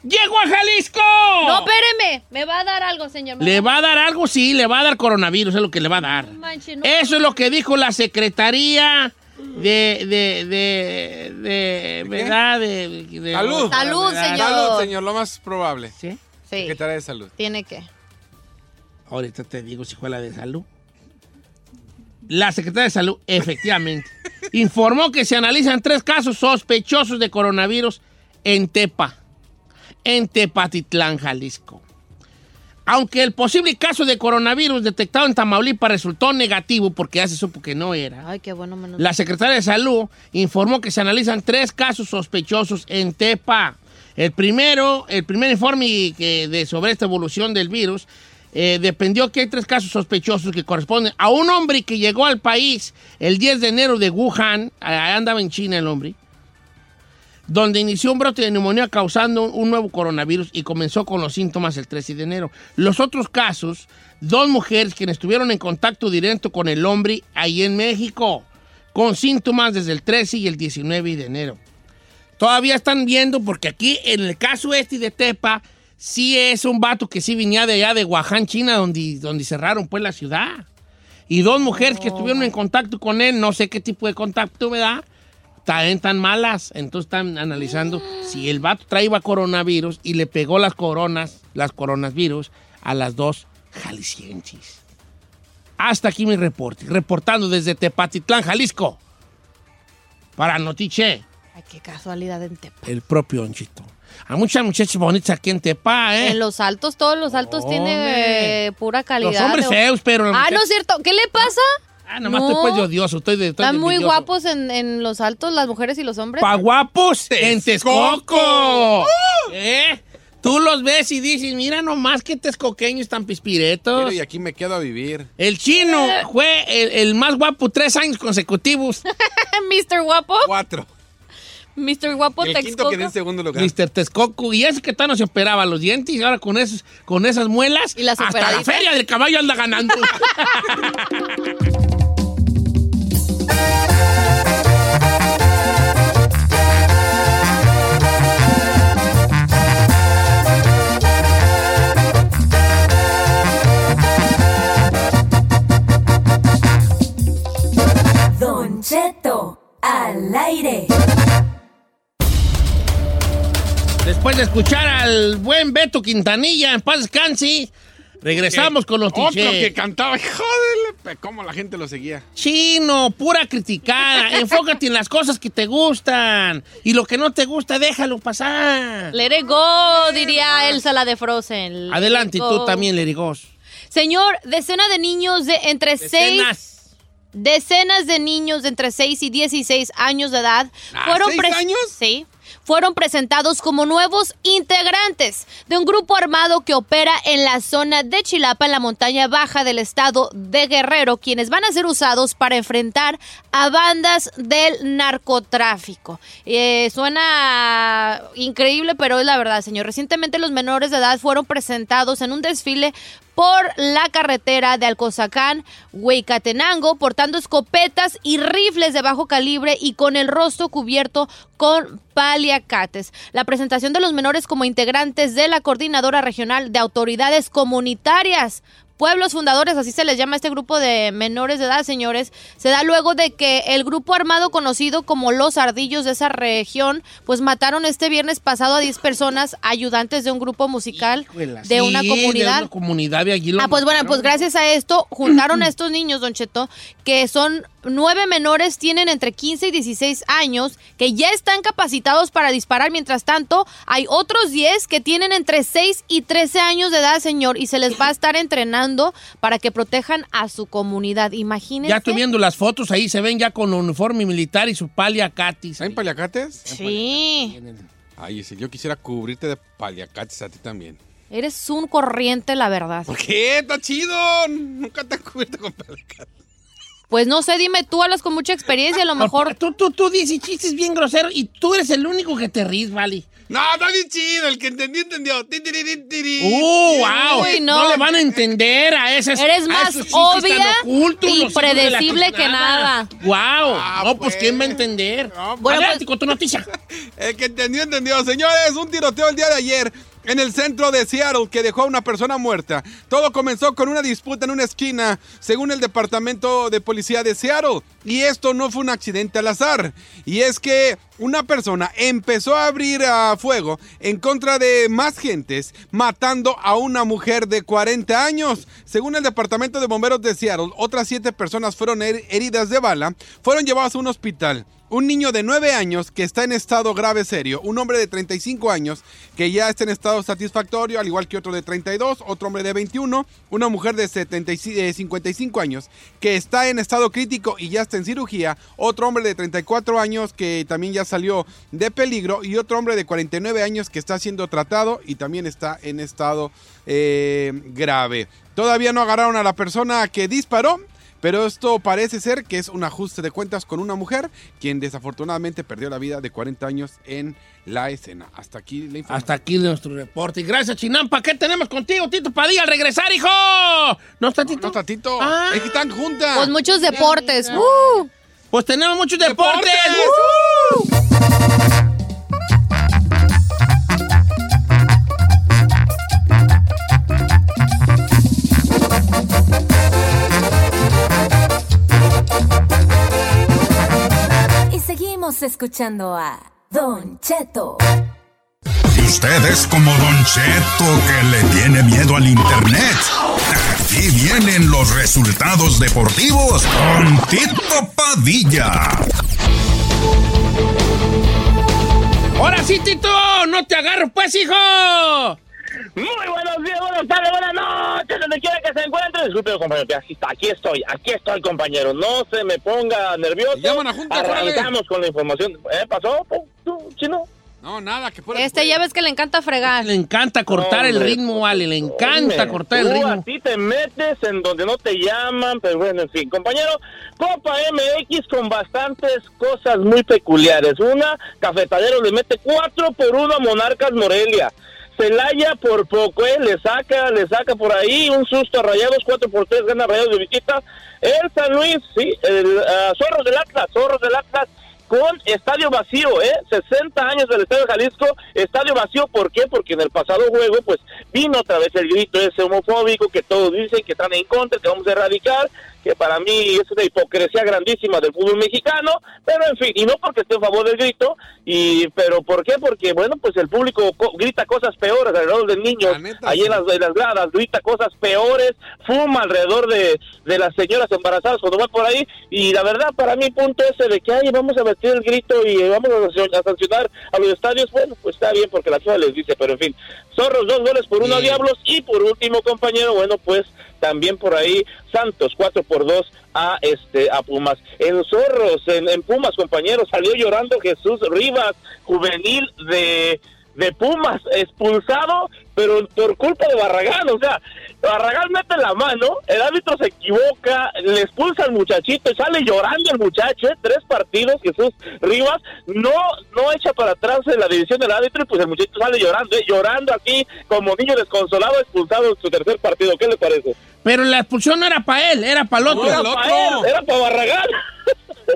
llegó a Jalisco. No, espéreme. Me va a dar algo, señor. ¿Le va a dar algo? Sí, le va a dar coronavirus, es lo que le va a dar. No manche, no. Eso es lo que dijo la Secretaría de... de, de, de ¿Verdad? De, de- Salud. Salud, señor. Salud, señor, lo más probable. ¿Sí? Sí. Secretaría de Salud. Tiene que. Ahorita te digo si fue la de salud. La Secretaría de Salud, efectivamente, [LAUGHS] informó que se analizan tres casos sospechosos de coronavirus en Tepa, en Tepatitlán, Jalisco. Aunque el posible caso de coronavirus detectado en Tamaulipas resultó negativo porque ya se supo que no era, Ay, qué bueno menos. la Secretaría de Salud informó que se analizan tres casos sospechosos en Tepa. El primero, el primer informe que de, sobre esta evolución del virus eh, dependió que hay tres casos sospechosos que corresponden a un hombre que llegó al país el 10 de enero de Wuhan, allá andaba en China el hombre, donde inició un brote de neumonía causando un nuevo coronavirus y comenzó con los síntomas el 13 de enero. Los otros casos, dos mujeres quienes estuvieron en contacto directo con el hombre ahí en México, con síntomas desde el 13 y el 19 de enero. Todavía están viendo, porque aquí en el caso este de Tepa, sí es un vato que sí venía de allá de Wuhan, China, donde, donde cerraron pues la ciudad. Y dos mujeres que estuvieron en contacto con él, no sé qué tipo de contacto, ¿verdad? Están tan malas. Entonces están analizando si el vato traía coronavirus y le pegó las coronas, las coronavirus, a las dos jaliscienses. Hasta aquí mi reporte. Reportando desde Tepatitlán, Jalisco. Para Notiche, Ay, qué casualidad en Tepa. el propio Onchito. Hay muchas muchachas bonitas aquí en Tepa, ¿eh? En los altos, todos los altos Hombre. tiene eh, pura calidad. Los hombres feos, pero... Ah, no es cierto. ¿Qué le pasa? Ah, nomás estoy pues odioso, estoy de... estoy Están de muy envidioso. guapos en, en los altos, las mujeres y los hombres. Pa' guapos en Texcoco. ¡Uh! ¿Eh? Tú los ves y dices, mira nomás que texcoqueños tan pispiretos. Pero y aquí me quedo a vivir. El chino fue el, el más guapo tres años consecutivos. [LAUGHS] Mr. Guapo. Cuatro. Mr. Guapo el quinto Texcoco. quedé en segundo lugar. Mr. Texcoco. Y ese que tal no se operaba los dientes y ahora con, esos, con esas muelas, ¿Y las hasta la feria del caballo anda ganando. [LAUGHS] Cheto, al aire. Después de escuchar al buen Beto Quintanilla, en paz descanse, regresamos con los Otro que cantaba, joder, cómo la gente lo seguía. Chino, pura criticada. [LAUGHS] Enfócate en las cosas que te gustan. Y lo que no te gusta, déjalo pasar. Let it go, diría Elsa la de Frozen. Let Adelante, tú también, Lerigos. Señor, decena de niños de entre Decenas. 6... Decenas de niños de entre 6 y 16 años de edad Ah, fueron ¿seis pres- años? Sí. Fueron presentados como nuevos integrantes de un grupo armado que opera en la zona de Chilapa, en la montaña baja del estado de Guerrero, quienes van a ser usados para enfrentar a bandas del narcotráfico. Eh, suena increíble, pero es la verdad, señor. Recientemente los menores de edad fueron presentados en un desfile por la carretera de Alcozacán, Hueycatenango, portando escopetas y rifles de bajo calibre y con el rostro cubierto con paliacates. La presentación de los menores como integrantes de la Coordinadora Regional de Autoridades Comunitarias. Pueblos fundadores, así se les llama a este grupo de menores de edad, señores, se da luego de que el grupo armado conocido como los ardillos de esa región, pues mataron este viernes pasado a 10 personas ayudantes de un grupo musical Híjole, de una sí, comunidad. De una comunidad de allí lo Ah, pues bueno, pues gracias a esto juntaron a estos niños, Don Cheto, que son nueve menores, tienen entre 15 y 16 años, que ya están capacitados para disparar. Mientras tanto, hay otros 10 que tienen entre 6 y 13 años de edad, señor, y se les va a estar entrenando para que protejan a su comunidad. Imagínense. Ya estoy viendo las fotos ahí, se ven ya con uniforme militar y su paliacatis. ¿Hay paliacates? Sí, Ay, si yo quisiera cubrirte de paliacates a ti también. eres un corriente, la verdad. ¿Por qué? Está chido. Nunca te han cubierto con paliacates. Pues no sé, dime, tú hablas con mucha experiencia, a lo mejor... Tú, tú, tú dices chistes bien groseros y tú eres el único que te ríes, Vali. No, está bien chido. El que entendió, entendió. ¡Uh, wow! Uy, no. no. le van a entender a esas Eres a más obvia ocultos, y predecible que nada. ¡Wow! Ah, no, pues, pues. ¿quién va a entender? Bueno, Adelante pues- con tu noticia. [LAUGHS] El que entendió, entendió. Señores, un tiroteo el día de ayer en el centro de Seattle que dejó a una persona muerta. Todo comenzó con una disputa en una esquina, según el departamento de policía de Seattle. Y esto no fue un accidente al azar. Y es que una persona empezó a abrir a fuego en contra de más gentes, matando a una mujer de 40 años. Según el departamento de bomberos de Seattle, otras siete personas fueron her- heridas de bala, fueron llevadas a un hospital. Un niño de 9 años que está en estado grave serio, un hombre de 35 años que ya está en estado satisfactorio, al igual que otro de 32, otro hombre de 21, una mujer de 75, eh, 55 años que está en estado crítico y ya está en cirugía, otro hombre de 34 años que también ya salió de peligro y otro hombre de 49 años que está siendo tratado y también está en estado eh, grave. Todavía no agarraron a la persona que disparó. Pero esto parece ser que es un ajuste de cuentas con una mujer quien desafortunadamente perdió la vida de 40 años en la escena. Hasta aquí la información. Hasta aquí nuestro reporte. Y gracias, Chinampa. ¿Qué tenemos contigo, Tito Padilla, al regresar, hijo? ¿No está Tito? No está Tito. Ah. Es que están juntas. Pues muchos deportes. ¡Uh! Pues tenemos muchos deportes. ¡Deportes! ¡Uh! Escuchando a Don Cheto. Y usted es como Don Cheto que le tiene miedo al internet. Aquí vienen los resultados deportivos con Tito Padilla. Ahora sí, Tito. No te agarro, pues, hijo. Muy buenos días, buenas tardes, buenas noches, donde quiera que se encuentre. Disculpe, compañero, que aquí, está, aquí estoy, aquí estoy, compañero. No se me ponga nervioso. Llaman a Junta, Arrancamos con la información. ¿Eh? ¿Pasó? ¿Tú, chino? No, nada, que por Este ya ves que le encanta fregar. Le encanta cortar el ritmo, vale. Le encanta Hombre, cortar el ritmo. Así te metes en donde no te llaman, pero bueno, en fin. Compañero, Copa MX con bastantes cosas muy peculiares. Una, Cafetalero le mete 4 por 1 a Monarcas Morelia. Celaya por poco, ¿eh? le saca, le saca por ahí un susto a Rayados, 4 por 3 gana Rayados de visita. El San Luis, sí, el ah, Zorros del Atlas, Zorros del Atlas con estadio vacío, ¿eh? 60 años del Estadio Jalisco, estadio vacío, ¿por qué? Porque en el pasado juego, pues, vino otra vez el grito ese homofóbico que todos dicen que están en contra, que vamos a erradicar, que para mí es una hipocresía grandísima del fútbol mexicano, pero en fin, y no porque esté a favor del grito, y pero ¿por qué? Porque, bueno, pues el público co- grita cosas peores alrededor de niños, ahí en las, en las gradas, grita cosas peores, fuma alrededor de, de las señoras embarazadas cuando van por ahí, y la verdad, para mí, punto ese de que, ay, vamos a meter el grito y vamos a sancio- a sancionar a los estadios, bueno, pues está bien porque la FIFA les dice, pero en fin, Zorros, dos goles por uno a Diablos, y por último, compañero, bueno, pues también por ahí Santos, cuatro por dos a este a Pumas. En Zorros, en, en Pumas, compañero, salió llorando Jesús Rivas, juvenil de, de Pumas, expulsado, pero por culpa de Barragán, o sea, Barragán mete la mano, el árbitro se equivoca, le expulsa al muchachito y sale llorando el muchacho, ¿eh? tres partidos, Jesús Rivas, no, no echa para atrás en la división del árbitro y pues el muchachito sale llorando, ¿eh? llorando aquí como niño desconsolado, expulsado en su tercer partido, ¿qué le parece? Pero la expulsión no era para él, era para el otro. era para él, era para Barragán.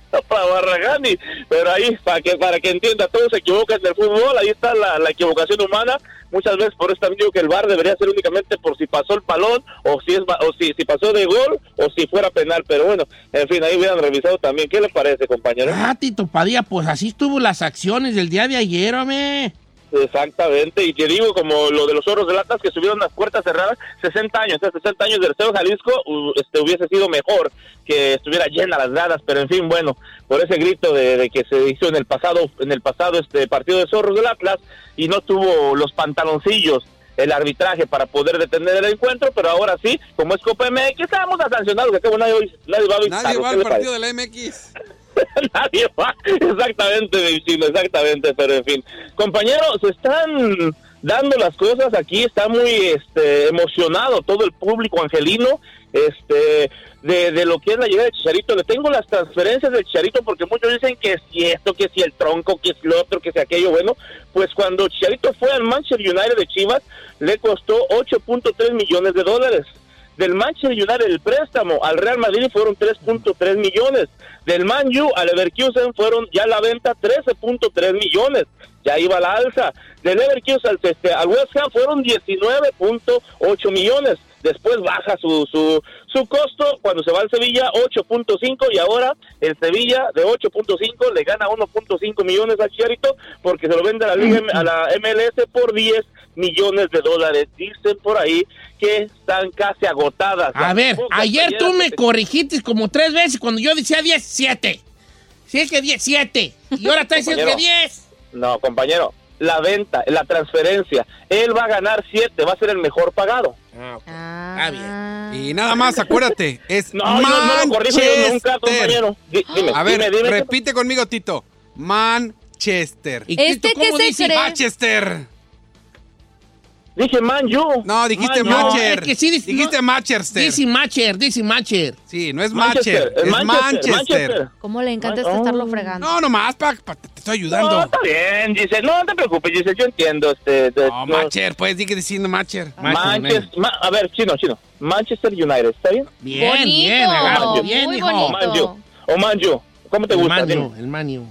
[LAUGHS] Para Barragán, y- pero ahí, para que, para que entienda, todos se equivocan en el fútbol, ahí está la, la equivocación humana. Muchas veces por eso también digo que el VAR debería ser únicamente por si pasó el balón, o si es o si, si pasó de gol, o si fuera penal. Pero bueno, en fin, ahí hubieran revisado también. ¿Qué le parece, compañero? Ah, Tito Padilla, pues así estuvo las acciones del día de ayer, hombre. Exactamente, y te digo, como lo de los zorros de latas que subieron las puertas cerradas, 60 años, o sea, 60 años del de Jalisco, este, hubiese sido mejor que estuviera llena las gradas, pero en fin, bueno, por ese grito de, de que se hizo en el pasado, en el pasado este partido de zorros del Atlas, y no tuvo los pantaloncillos el arbitraje para poder detener el encuentro, pero ahora sí, como es Copa MX, vamos a sancionar, que acabo nadie, nadie va a visitar, Nadie va ¿qué al partido de la MX. [LAUGHS] Nadie va. Exactamente, mi chino, exactamente, pero en fin. Compañeros, están dando las cosas aquí, está muy este, emocionado todo el público angelino este de, de lo que es la llegada de Chicharito. Le tengo las transferencias de Chicharito porque muchos dicen que si esto, que si el tronco, que si lo otro, que si aquello. Bueno, pues cuando Chicharito fue al Manchester United de Chivas, le costó 8.3 millones de dólares. Del Manchester United el préstamo al Real Madrid fueron 3.3 millones. Del Man U al Leverkusen fueron ya la venta 13.3 millones. Ya iba la alza. Del Leverkusen al, este, al West Ham fueron 19.8 millones. Después baja su, su, su costo cuando se va al Sevilla 8.5 y ahora el Sevilla de 8.5 le gana 1.5 millones a Chicharito porque se lo vende a la, Liga, a la MLS por 10 millones de dólares. Dicen por ahí que están casi agotadas. A ver, ayer tú me corrigiste como tres veces cuando yo decía 17. Si es que 10, 7. Y ahora está diciendo que Compañero. 10. No, compañero, la venta, la transferencia, él va a ganar 7, va a ser el mejor pagado. Está bien. Y nada más, acuérdate, es [LAUGHS] No, yo no lo corrijo yo nunca, compañero. Di- dime, A ver, dime, dime. repite conmigo, Tito. Manchester. ¿Y ¿Este Tito, cómo se dice? cree? Manchester. Dije Manju. No, dijiste Man U. Manchester. Es que sí, dice- dijiste no. Manchester. Dice Matcher, dice Matcher. Sí, no es Manchester, Manchester, es Manchester, Manchester. Manchester. ¿Cómo le encanta este estarlo fregando? No, nomás, pa, pa- te estoy ayudando. No, está bien, Giselle. No, no te preocupes, Giselle. Yo entiendo. Este, de- No, no. Manchester, pues, di que diciendo Manchester. Manchester. Ma- a ver, chino, chino. Manchester United, ¿está bien? Bien, Bonito, bien, Agapo, bien, muy hijo. bonito. Manju. O Manju. ¿Cómo te El gusta? Manu, Dime. el Manu.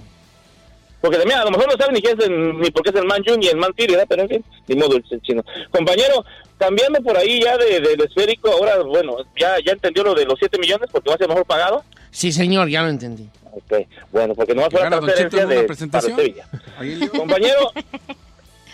Porque también a lo mejor no saben ni, qué es el- ni por qué es el Manju ni el Man City, ¿verdad? Pero en fin, ni modo el chino. Compañero, cambiando por ahí ya de- del esférico, ahora, bueno, ya, ya entendió lo de los 7 millones porque va a ser mejor pagado. Sí, señor, ya lo entendí. Ok, bueno, porque no va a ser transferencia de presentación. Compañero,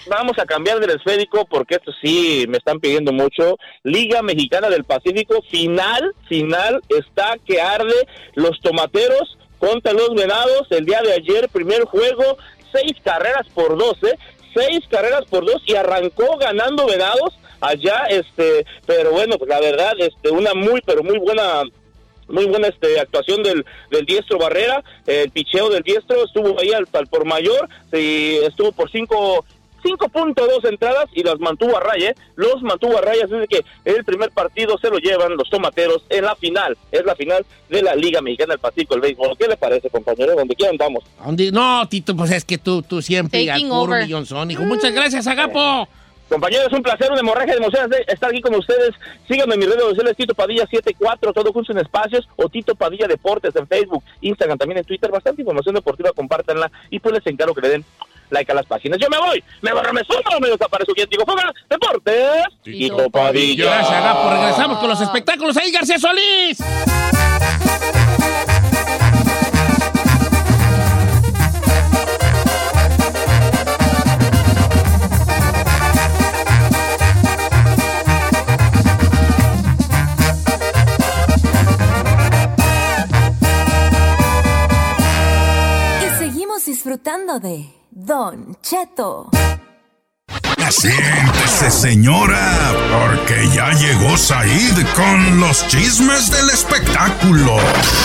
vamos a cambiar del esférico porque esto sí me están pidiendo mucho. Liga Mexicana del Pacífico, final, final, está que arde los tomateros contra los venados. El día de ayer, primer juego, seis carreras por 12, seis carreras por dos y arrancó ganando venados allá, este, pero bueno, pues la verdad, este, una muy, pero muy buena muy buena este, actuación del, del diestro Barrera, el picheo del diestro estuvo ahí al, al por mayor, y estuvo por cinco 5.2 entradas y las mantuvo a raya, ¿eh? los mantuvo a raya, así de que el primer partido se lo llevan los tomateros en la final, es la final de la Liga Mexicana del Pacífico, el béisbol. ¿Qué le parece, compañero? ¿Dónde quiera andamos? ¿A dónde? No, Tito, pues es que tú, tú siempre al millonzón, hijo. Muchas gracias, Agapo. Compañeros, es un placer, una hemorragia de emociones de estar aquí con ustedes. Síganme en mis redes sociales, Tito Padilla 74, todo junto en espacios, o Tito Padilla Deportes en Facebook, Instagram, también en Twitter. Bastante información deportiva, compártanla y pues les encargo que le den like a las páginas. Yo me voy, me borro, me sumo, me desaparezco. ¿Quién digo? Fuga, Deportes, Tito Padilla. Gracias, Agapo. Regresamos con los espectáculos. Ahí, García Solís. Y seguimos disfrutando de Don Cheto. Siéntese, señora, porque ya llegó Said con los chismes del espectáculo.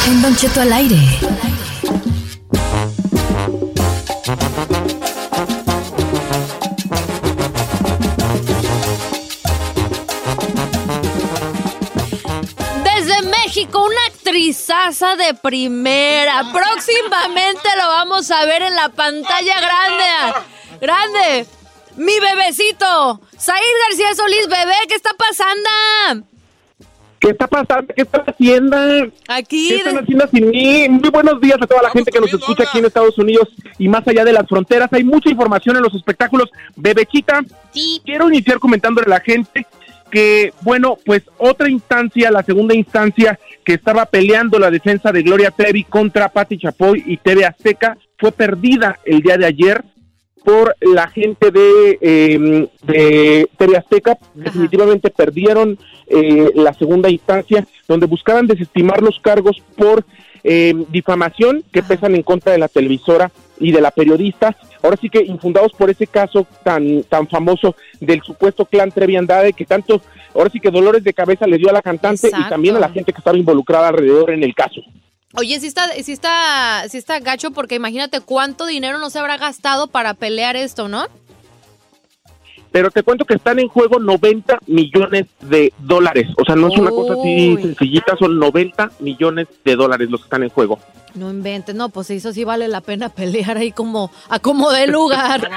En Don Cheto al aire. México, una actrizaza de primera. [LAUGHS] Próximamente lo vamos a ver en la pantalla grande. Grande. Mi bebecito. Said García Solís, bebé, ¿qué está pasando? ¿Qué está pasando? ¿Qué están haciendo? Aquí. ¿Qué están haciendo sin mí? Muy buenos días a toda la gente que nos escucha aquí en Estados Unidos y más allá de las fronteras. Hay mucha información en los espectáculos. Bebechita, quiero iniciar comentándole a la gente que, bueno, pues otra instancia, la segunda instancia que estaba peleando la defensa de Gloria Trevi contra Patti Chapoy y TV Azteca fue perdida el día de ayer por la gente de, eh, de TV Azteca. Definitivamente perdieron eh, la segunda instancia, donde buscaban desestimar los cargos por eh, difamación que pesan en contra de la televisora y de la periodista. Ahora sí que infundados por ese caso tan tan famoso del supuesto clan Trevi Andrade, que tanto, ahora sí que dolores de cabeza le dio a la cantante y también a la gente que estaba involucrada alrededor en el caso. Oye, sí está, sí está, sí está gacho porque imagínate cuánto dinero no se habrá gastado para pelear esto, ¿no? Pero te cuento que están en juego 90 millones de dólares. O sea, no es una cosa así sencillita, son 90 millones de dólares los que están en juego. No inventes, no, pues eso sí vale la pena [LAUGHS] pelear ahí como a como de lugar.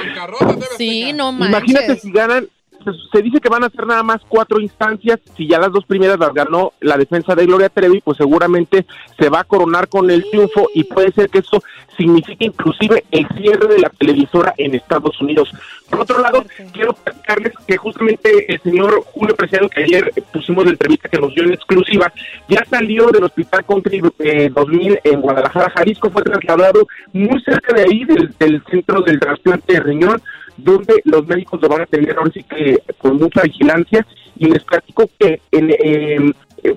sí, no manches. Imagínate si ganan, se, se dice que van a ser nada más cuatro instancias, si ya las dos primeras las ganó la defensa de Gloria Trevi, pues seguramente se va a coronar con el triunfo y puede ser que esto signifique inclusive el cierre de la televisora en Estados Unidos. Por otro lado, quiero platicarles que justamente el señor Julio Preciado, que ayer pusimos la entrevista que nos dio en exclusiva, ya salió del Hospital Country eh, 2000 en Guadalajara, Jalisco, fue trasladado muy cerca de ahí, del, del centro del trasplante de riñón, donde los médicos lo van a tener ahora sí que con mucha vigilancia y les platico que en, eh,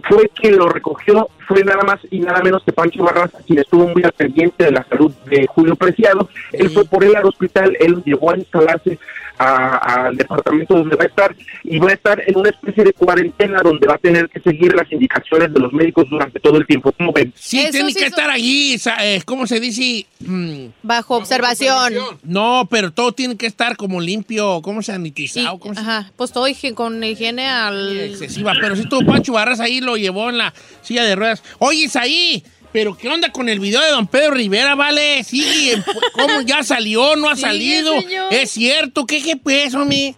fue quien lo recogió, fue nada más y nada menos que Pancho Barraza, quien estuvo muy al pendiente de la salud de Julio Preciado. Él fue por él al hospital, él lo llevó a instalarse al departamento donde va a estar y va a estar en una especie de cuarentena donde va a tener que seguir las indicaciones de los médicos durante todo el tiempo. ¿Cómo ven? Sí, Eso tiene sí que son- estar allí, eh, ¿cómo se dice? Mm, Bajo observación. no, pero todo tiene que estar como limpio, ¿cómo se Y- sanitizado? ¿Cómo se- ajá, pues todo con higiene al... excesiva, pero si tuvo Pancho Barras ahí, lo llevó en la silla de ruedas. Oye, ahí, pero ¿qué onda con el video de don Pedro Rivera, vale? Sí, ¿cómo ya salió? ¿No ha salido? señor. ¿Es cierto? ¿Qué, qué peso, mi?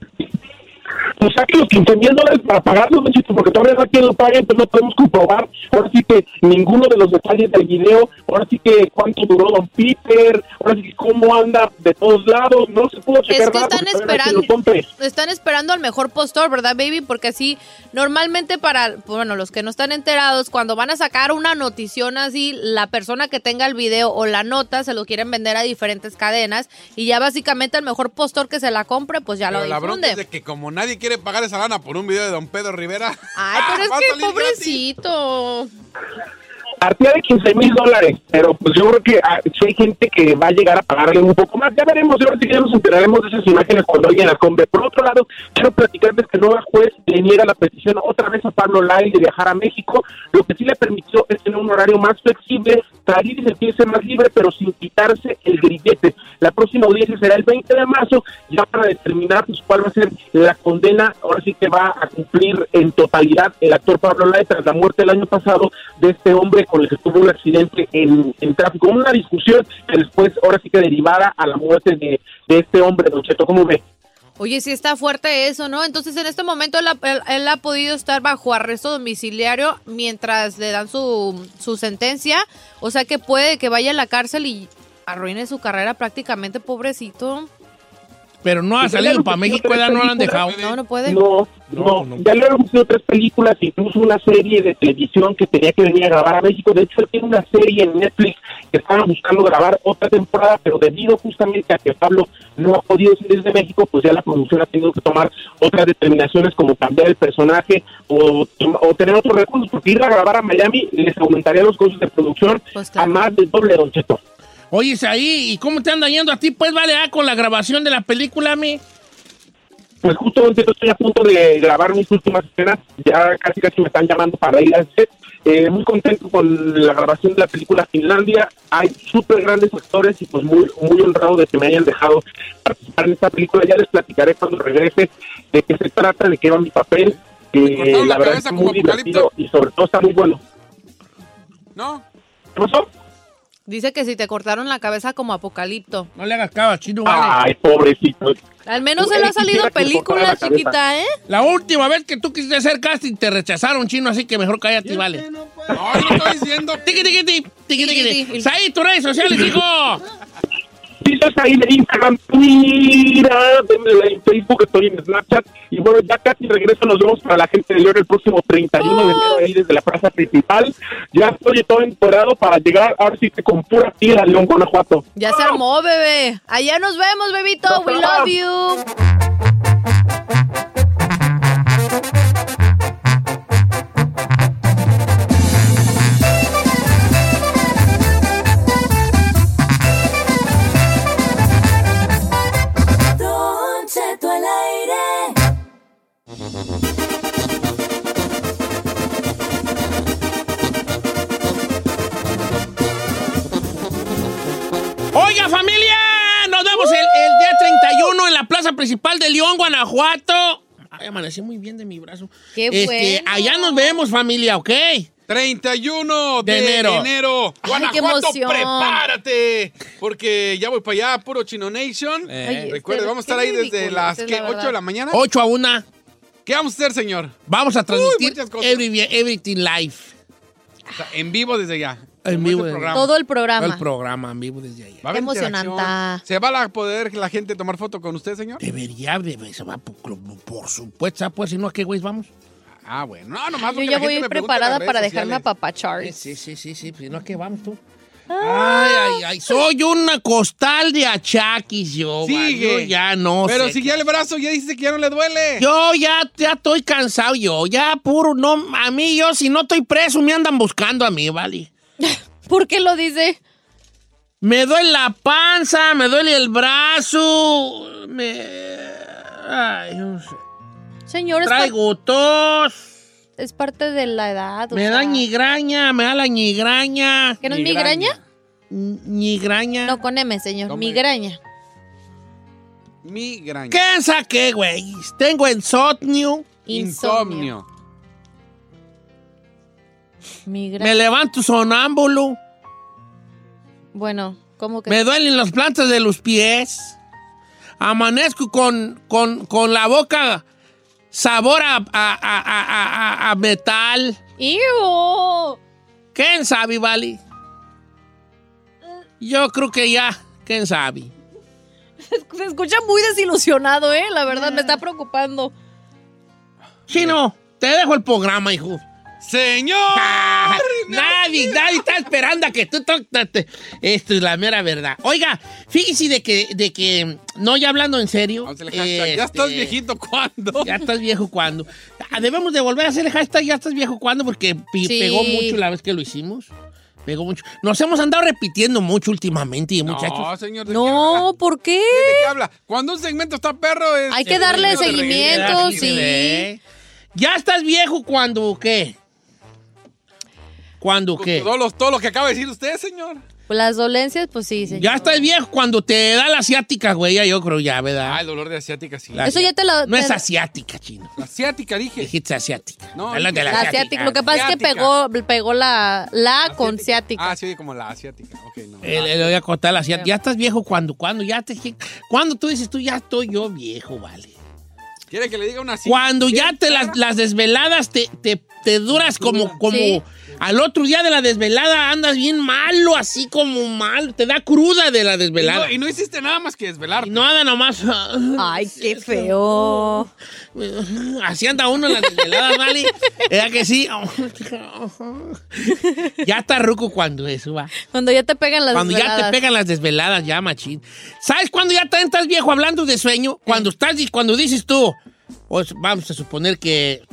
Pues saque los 15 mil dólares para pagarlos, porque todavía no hay quien lo pague, entonces no podemos comprobar. Ahora sí que ninguno de los detalles del video, ahora sí que cuánto duró Don Peter, ahora sí que cómo anda de todos lados, no se pudo checar Es que están esperando, están esperando al mejor postor, ¿verdad, baby? Porque así, normalmente para, bueno, los que no están enterados, cuando van a sacar una notición así, la persona que tenga el video o la nota se lo quieren vender a diferentes cadenas y ya básicamente el mejor postor que se la compre, pues ya Pero lo la bronca difunde. es de que como nadie quiere pagar esa lana por un video de don Pedro Rivera. Ay, pero [LAUGHS] es que gratis. Partía de 15 mil dólares, pero pues yo creo que ah, sí hay gente que va a llegar a pagarle un poco más. Ya veremos, ahora sí que ya nos enteraremos de esas imágenes cuando alguien las compre. Por otro lado, quiero platicarles que el nuevo juez le niega la petición otra vez a Pablo Lai de viajar a México. Lo que sí le permitió es tener un horario más flexible, salir y sentirse más libre, pero sin quitarse el grillete. La próxima audiencia será el 20 de marzo, ya para determinar pues, cuál va a ser la condena. Ahora sí que va a cumplir en totalidad el actor Pablo Lai tras la muerte el año pasado de este hombre con el que tuvo un accidente en, en tráfico. Una discusión que después, ahora sí que derivada a la muerte de, de este hombre, Don Cheto. ¿Cómo ve? Oye, sí está fuerte eso, ¿no? Entonces, en este momento él, ha- él- él ha podido estar bajo arresto domiciliario mientras le dan su, su sentencia. O sea que puede que vaya a la cárcel y arruine su carrera prácticamente, pobrecito. Pero no ha Pues salido para México, ya no lo han dejado. No, no puede. No, no, ya le han ofrecido tres películas, incluso una serie de televisión que tenía que venir a grabar a México. De hecho, él tiene una serie en Netflix que estaban buscando grabar otra temporada, pero debido justamente a que Pablo no ha podido salir de México, pues ya la producción ha tenido que tomar otras determinaciones como cambiar el personaje o, o tener otros recursos, porque ir a grabar a Miami les aumentaría los costos de producción a más del doble, Don Cheto. Oye, ahí, ¿y cómo te anda yendo a ti? Pues vale, ah, con la grabación de la película, mi. Pues justo estoy a punto de grabar mis últimas escenas, ya casi casi me están llamando para ir al set. Eh, muy contento con la grabación de la película Finlandia. Hay súper grandes actores y pues muy, muy honrado de que me hayan dejado participar en esta película. Ya les platicaré cuando regrese de qué se trata, de qué va mi papel. Que la la verdad es muy divertido y sobre todo está muy bueno. ¿No? ¿Qué pasó? Dice que si te cortaron la cabeza como apocalipto. No le hagas caso a chino, Ay, pobrecito. Al menos se le ha salido película, chiquita, ¿eh? La última vez que tú quisiste hacer casting te rechazaron, chino, así que mejor cállate, vale. No, no estoy diciendo. Tiqui, tiqui, tiqui, tiqui, tiqui, tiqui. Saí, tus redes sociales, hijo. Pisos ahí en Instagram, like en Facebook, estoy en Snapchat. Y bueno, ya casi regreso, nos vemos para la gente de León el próximo 31 de enero ahí desde la plaza principal. Ya estoy todo encuadrado para llegar, ahora sí que con pura piel a León, Guanajuato. Ya se armó, bebé. Allá nos vemos, bebito. We love you. Plaza principal de León, Guanajuato. Ay, amanecí muy bien de mi brazo. Qué Este, bueno. Allá nos vemos, familia, ¿ok? 31 de, De enero. enero. Ay, Guanajuato, qué emoción. prepárate. Porque ya voy para allá, puro Chino Nation. Eh. Ay, Recuerde, este, vamos a estar ahí desde ridículo, las ¿qué, la 8 de la mañana. 8 a 1. ¿Qué vamos a hacer, señor? Vamos a transmitir muchas cosas. every- Everything Live. O sea, en vivo desde allá. En Como vivo este programa. Todo el programa. El programa en vivo desde a haber Qué emocionante. ¿Se va a poder la gente tomar foto con usted, señor? Debería, debe, se va por, por supuesto, pues si no, ¿a qué güey vamos? Ah, bueno. No, nomás Yo ya voy en preparada para dejarme sociales. apapachar. Sí, sí, sí, sí, si no, ¿a qué vamos tú? Ay, ay, ay. Soy una costal de achaquis yo. Sigue. yo ya no Pero sé si ya el brazo ya dice que ya no le duele. Yo ya, ya estoy cansado yo, ya puro, no, a mí yo si no estoy preso me andan buscando a mí, ¿vale? [LAUGHS] ¿Por qué lo dice? Me duele la panza, me duele el brazo, me... Ay, no sé. Señor, es, Traigo tos, es parte de la edad. o me sea, da ñigraña, me da la ñigraña. ¿Que no es migraña? Ñigraña. No, con M, señor. Tome. Migraña. Migraña. ¿Qué saqué, güey? Tengo insomnio, Insomnio. Me levanto sonámbulo, Bueno, ¿cómo que? me duelen las plantas de los pies, amanezco con, con, con la boca sabor a, a- a- a- metal. ¡Iu! ¿Quién sabe, vale? Yo creo que ya, ¿quién sabe? [LAUGHS] Se escucha muy desilusionado, ¿eh? La verdad, me está preocupando. Chino, te dejo el programa, hijo. ¡Señor! [LAUGHS] nadie, nadie está esperando a que tú toques. Esto es la mera verdad. Oiga, fíjese de que, de que no, ya hablando en serio. Hashtag. ¿Ya este, estás viejito cuándo? Ya estás viejo cuando. Ah, Debemos de volver a hacer el hashtag ya estás viejo cuando porque Sí. pegó mucho la vez que lo hicimos. Pegó mucho. Nos hemos andado repitiendo mucho últimamente, muchachos. No, señor. ¿de No, ¿por qué? ¿De qué habla? Cuando un segmento está perro es... Hay que darle seguimiento, sí. Ya estás viejo cuando qué? ¿Cuándo qué? Todo lo, todo lo que acaba de decir usted, señor. Pues las dolencias, pues sí, señor. Ya estás viejo cuando te da la asiática, güey, ya yo creo ya, ¿verdad? Ah, el dolor de asiática, sí. La- Eso ya te lo... No es asiática, chino. Asiática, dije. Dijiste asiática. No, Hablas de La asiática. Lo que pasa es que Asiática. pegó, pegó la, la con ciática. Ah, sí, como la asiática. Ok, no. El, el- voy a contar la asiática. Ya estás viejo cuando, cuando, ya te... Cuando tú dices tú, ya estoy yo viejo, vale. ¿Quiere que le diga una así? Cuando ya te las, las desveladas te, te, te duras como, como Sí. Al otro día de la desvelada andas bien malo, así como mal, te da cruda de la Y desvelada. no, y no hiciste nada más que desvelar. Nada nomás. Ay, qué feo. Así anda uno en las desveladas, [LAUGHS] ¿vale? ¿Era que sí? ya está ruco cuando eso va. Cuando ya te pegan las Cuando ya te desveladas. pegan las desveladas, ya, machín. ¿Sabes cuándo ya estás viejo hablando de sueño? Cuando estás, cuando dices tú, pues, vamos a suponer que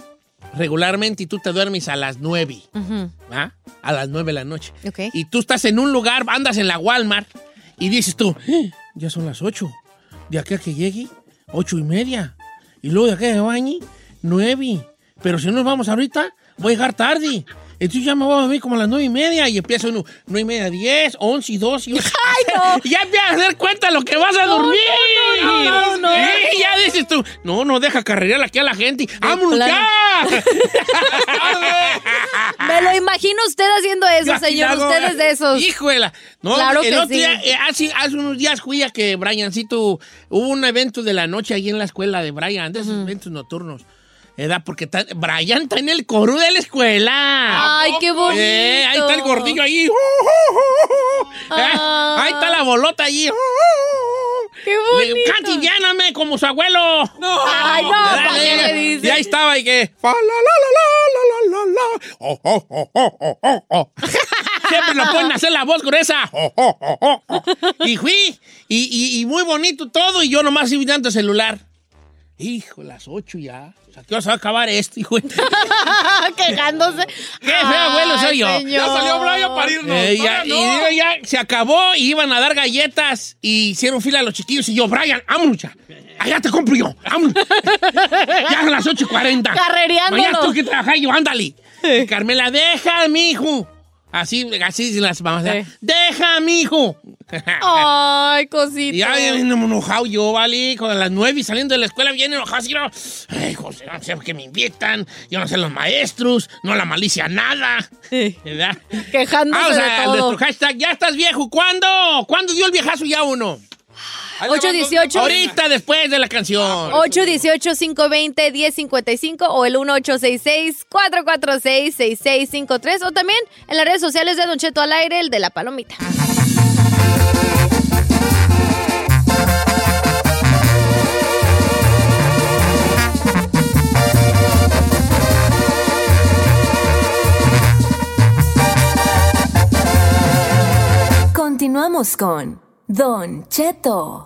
regularmente tú te duermes a las nueve, Ujú, ¿ah? A las nueve de la noche. Ok. Y tú estás en un lugar, andas en la Walmart y dices tú, "Eh, ya son las ocho. De aquí a que llegue, ocho y media. Y luego de aquí a que bañe, nueve. Pero si no nos vamos ahorita, voy a llegar tarde. Entonces ya me voy a dormir como a las nueve y media y empiezo uno, nueve y media, diez, once y dos. Y, [LAUGHS] ¡Ay, no! y [LAUGHS] ya empiezas a dar cuenta de lo que vas a dormir. no, no, no, ya dices tú, no, no deja carrerear aquí a la gente. ¡Vámonos ya! [LAUGHS] Me lo imagino usted haciendo eso, señor. Usted es de esos. Híjole. No, Claro el que otro sí. día, eh, hace, hace unos días fui a que Briancito, hubo un evento de la noche ahí en la escuela de Brian, de esos eventos notturnos. ¿Verdad? Porque Brian está en el coro de la escuela. Ay, qué bonito. Eh, ahí está el gordillo ahí. Eh, Ah. ahí está la bolota allí. ¡Qué bonito! Llámame como su abuelo. No. Ay, no, ¿para qué le dice? Y ahí estaba y que. fa, la, la, la, la, la, la, la. Oh, oh, oh, oh, oh, oh, oh. Siempre lo pueden hacer la voz gruesa. Oh, oh, oh, oh, oh. Y fui, y, y- y muy bonito todo, y yo nomás iba el celular. Hijo, las ocho ya. O sea, ¿qué vas a acabar esto, hijo? [LAUGHS] Qué Quejándose. feo abuelo soy yo. Ya salió. Brian para irnos. Eh, ya, Todavía y no. digo, ya se acabó y iban a dar galletas y hicieron fila a los chiquillos y yo, Brian, vámonos ya. Allá te compro yo, vámonos. [LAUGHS] ya son las 8 y 40. Carrereándolo. Mañana tengo que trabajar yo, ándale. Carmela, deja, mijo. Así, así las mamás. Sí. Deja, mijo. [LAUGHS] Ay, cosita. Y bien enojado yo, ¿vale? Con las nueve y saliendo de la escuela bien enojado. Así, no, ay, José, no sé por qué me invitan. Yo no sé los maestros, no la malicia, nada. ¿Verdad? Quejándose Vamos de a todo. nuestro hashtag, ya estás viejo. ¿Cuándo? ¿Cuándo dio el viejazo ya uno? Ahí le van dos- 818. Ahorita después de la canción. 818-520-1055 o el 1866-446-6653 o también en las redes sociales de Don Cheto al aire, el de la palomita. Continuamos con Don Cheto.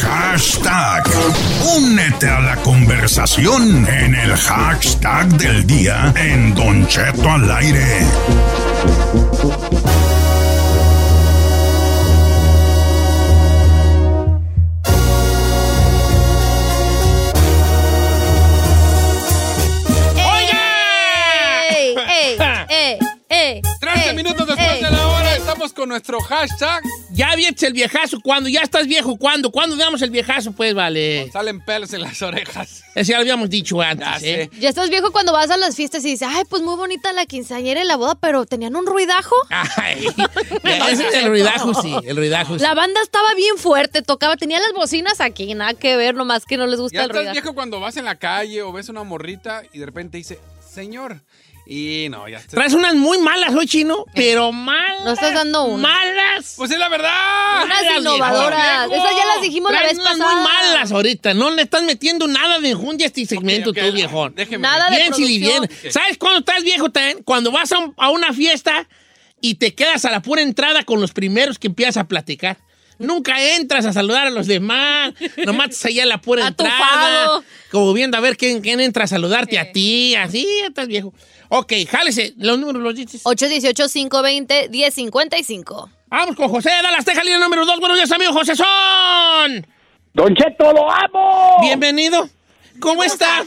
Hashtag. Únete a la conversación en el hashtag del día en Don Cheto al aire. ¡Ey! ¡Ey! ¡Ey! ¡Ey! 13 ey, minutos después con nuestro hashtag. Ya vienes el viejazo. ¿Cuándo? Ya estás viejo. ¿Cuándo? ¿Cuándo damos el viejazo? Pues vale. Salen pelos en las orejas. [LAUGHS] Eso ya lo habíamos dicho antes, Ya ¿eh? Ya estás viejo cuando vas a las fiestas y dices, ay, pues muy bonita la quinceañera y la boda, pero tenían un ruidajo. [LAUGHS] Ay, [LAUGHS] ya, ese es el ruidajo, sí. El ruidajo, sí. La banda estaba bien fuerte, tocaba, tenía las bocinas aquí, nada que ver, nomás que no les gusta Ya el estás ruidajo. viejo cuando vas en la calle o ves una morrita y de repente dice, señor. Y no, ya está. Traes unas muy malas hoy, chino, pero [LAUGHS] malas. No estás dando una. ¡Malas! Pues es la verdad. Unas Malas, innovadoras. viejo. Esas ya las dijimos la Traes vez unas pasada. muy malas ahorita. No le estás metiendo nada de enjundia a este segmento tú, viejón. déjeme. Nada de Bien, Silly, bien. producción. ¿Sabes cuándo estás viejo también? Cuando vas a, un- a una fiesta y te quedas a la pura entrada con los primeros que empiezas a platicar. Nunca entras a saludar a los demás. Nomás estás allá a la pura [LAUGHS] entrada. Como viendo a ver quién, quién entra a saludarte a ti. Así ya estás viejo. Ok, jálese. Los números los dices. 818-520-1055. Vamos con José de Dallas, Texas, línea número 2. Buenos días, amigo José Son. Don Cheto, lo amo. Bienvenido. ¿Cómo está?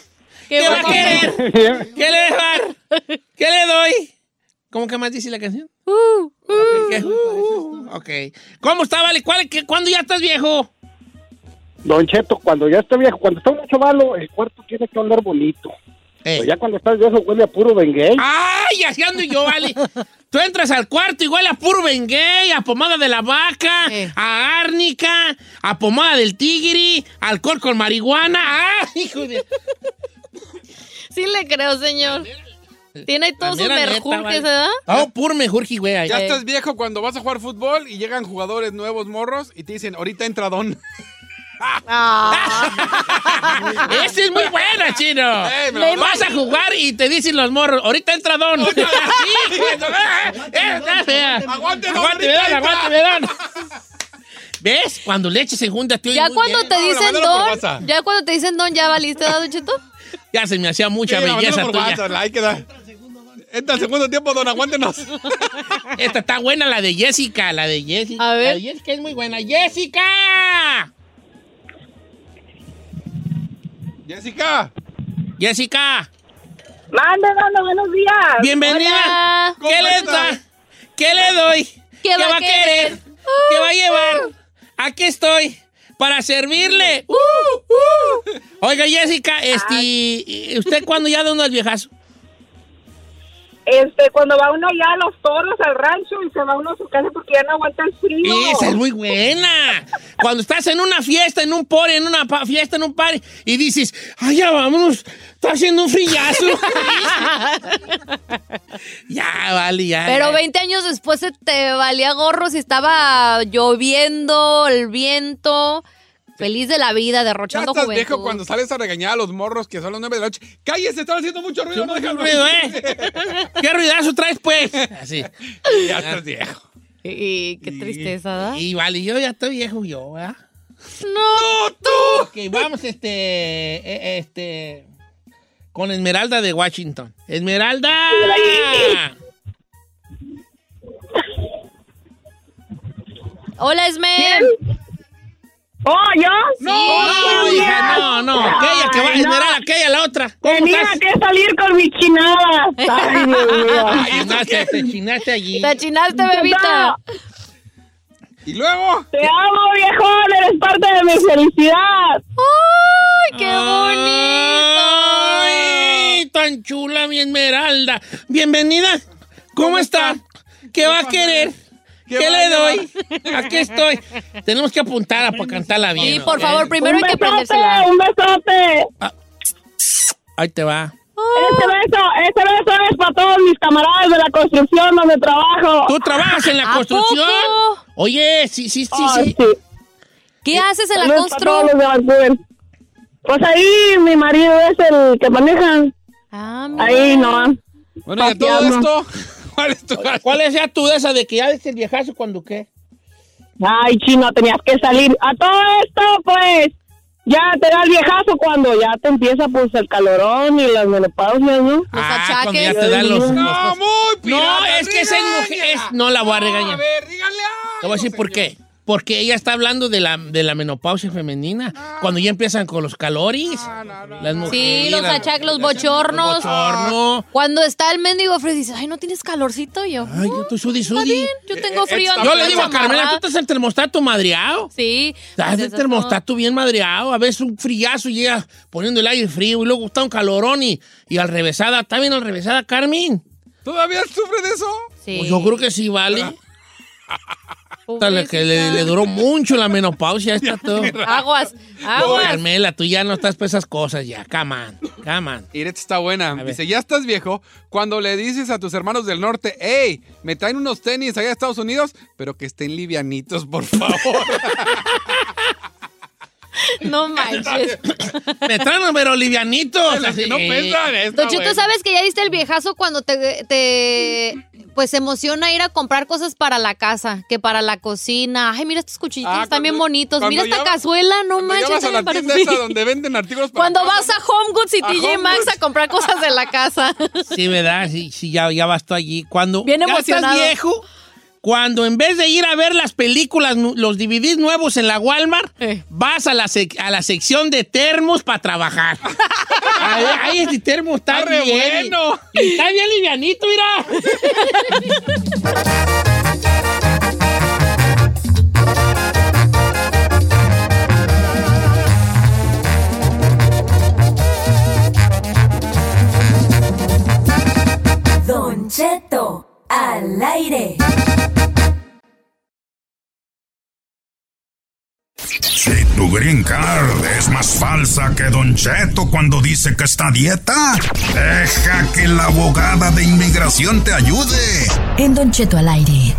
Qué ¿Qué va a querer? [LAUGHS] ¿Qué le dejar? ¿Qué le doy? ¿Cómo que más dice la canción? Uh. Uh, ok. ¿Cómo está, Vale? ¿Cuál, qué- ¿Cuándo ya estás viejo? Don Cheto, cuando ya esté viejo, cuando está un chavalo, el cuarto tiene que oler bonito. Eh. Pero ya cuando estás viejo huele a puro bengué. ¡Ay! Así ando yo, Vale. [LAUGHS] Tú entras al cuarto y huele a puro bengué, a pomada de la vaca, Eh. a árnica, a pomada del tigre, alcohol con marihuana. ¡Ay, hijo de... Sí le creo, señor. Tiene ahí todos sus merjurjes, vale. ¿verdad? Oh, puro mejurji, güey. ahí. Ya estás viejo cuando vas a jugar fútbol y llegan jugadores nuevos morros y te dicen, ahorita entra Don. [LAUGHS] Esa es muy buena, chino. Ey, me Le lo- vas a jugar y te dicen los morros, ahorita entra Don. [LAUGHS] Sí, [LAUGHS] está fea. Aguante, Don, Aguante, Don, entra. aguante, Don. ¿Ves? Cuando le eches segunda, te Ya muy cuando bien. te No, dicen por don, ya cuando te dicen don, ya valiste, ¿verdad, Cheto? Ya se me hacía mucha Sí, belleza tuya. WhatsApp, ahí queda. Entra el segundo tiempo, Don, aguántenos. [LAUGHS] Esta está buena, la de Jessica, la de Jessica. A ver. La de Jessica es muy buena. ¡Jessica! Jessica. Jessica, Mande, dando buenos días. bienvenida. Hola. ¿Qué ¿Cómo le, da? ¿Qué le doy? ¿Qué va a querer? ¿Qué va a llevar? Aquí estoy para servirle. Uh, uh. Oiga, Jessica, este, ¿usted cuándo ya da uno al viejazo? Este, cuando va uno ya a los toros, al rancho, y se va uno a su casa porque ya no aguanta el frío. Esa es muy buena. Cuando estás en una fiesta, en un party, en una fiesta, en un party, y dices, ay, ya vámonos, está haciendo un frillazo. [LAUGHS] ya, vale, ya. Pero ya. 20 años después se te valía gorro si estaba lloviendo, el viento. Feliz de la vida, Ya derrochando estás juventud. viejo cuando sales a regañar a los morros que son las 9 de la noche. ¡Cállese! Están haciendo mucho ruido. Sí, no dejan ruido, ¿eh? [LAUGHS] ¿Qué ruidazo traes, pues? Así. [LAUGHS] Ya estás viejo. Y qué tristeza, ¿verdad? Y vale, yo ya estoy viejo yo, ¿verdad? No, tú. Ok, vamos, este, eh, este, con Esmeralda de Washington. Esmeralda. Hola, Esme. ¿Oh, yo? No, hija, días. no, no. Aquella que va, Ay, no. Esmeralda, aquella, la otra. ¿Cómo Tenía estás? que salir con mis chinadas. [LAUGHS] Ay, Dios mío. Te chinaste allí. Te chinaste, bebita. ¿Y luego? Te amo, viejón. Eres parte de mi felicidad. ¡Ay, qué bonito! ¡Ay, tan chula mi Esmeralda! Bienvenida. ¿Cómo, está? ¿Qué va a querer? ¿Qué, ¿Qué va le doy? Aquí estoy. Tenemos que apuntar para cantarla bien. Sí, por favor, primero un hay que besote, prendérsela. un besote. Ahí te va. Este beso, este beso es para todos mis camaradas de la construcción donde trabajo. ¿Tú trabajas en la ¿A construcción? poco? Oye, sí, sí, sí, Ay, sí. ¿Qué haces en la Saludos para todos constru? los de Vancouver. Pues ahí mi marido es el que maneja. Ah, mira. Ahí no. Bueno, y a todo esto, ¿Cuál es tu ¿Cuál es ya tu de esa de que ya viste el viejazo cuando qué? Ay, chino, tenías que salir. A todo esto, pues, ya te da el viejazo cuando ya te empieza, pues, el calorón y las menopausias, ¿no? Ah, cuando ya te dan los... los- No, los- No, es que esa es mujer... es- no la voy a regañar. Te voy a decir por qué. Porque ella está hablando de la, de la menopausia femenina. Cuando ya empiezan con los calores. Las mujeres. Sí, los achaques, los bochornos. bochorno. Cuando está el mendigo frío, dices, ay, ¿no tienes calorcito? Y yo, Ay, yo estoy sudi, sudi. bien, yo tengo frío. Yo ando le digo a Carmela. ¿tú estás el termostato madreado? Sí. Estás pues el eso es termostato bien madreado. A veces un friazo y llega poniendo el aire frío y luego está un calorón y, y al revésada. ¿Está bien al revésada, Carmen? ¿Todavía sufre de eso? Sí. Pues yo creo que sí, vale. Dale, que le, le duró mucho la menopausia esta todo. Aguas, aguas. Carmela, tú ya no estás para esas cosas ya. Come on, come on. Iret está buena. Dice, ya estás viejo cuando le dices a tus hermanos del norte, hey, me traen unos tenis allá a Estados Unidos, pero que estén livianitos, por favor. [LAUGHS] No manches. Me traen pero livianitos. Así. no pesan, está Don bueno. ¿sabes que ya diste el viejazo cuando te, te pues se emociona ir a comprar cosas para la casa, que para la cocina? Ay, mira estos cuchillitos, Ah, están bien bonitos. Mira esta cazuela, no manches. a la tienda esa donde venden artículos para Cuando casa. vas a Home Goods y TJ Maxx a comprar cosas de la casa. Sí, ¿verdad? Sí, sí, ya, ya vas tú allí. Cuando Bien ya emocionado. estás viejo, cuando en vez de ir a ver las películas, los DVDs nuevos en la Walmart, Eh. vas a la, sec- a la sección de termos para trabajar. [LAUGHS] ahí, ahí este termo está, Está re bien. bueno. Y está bien livianito, mira. Don Cheto, al aire. Si tu green card es más falsa que Don Cheto cuando dice que está a dieta, deja que la abogada de inmigración te ayude. En Don Cheto al aire.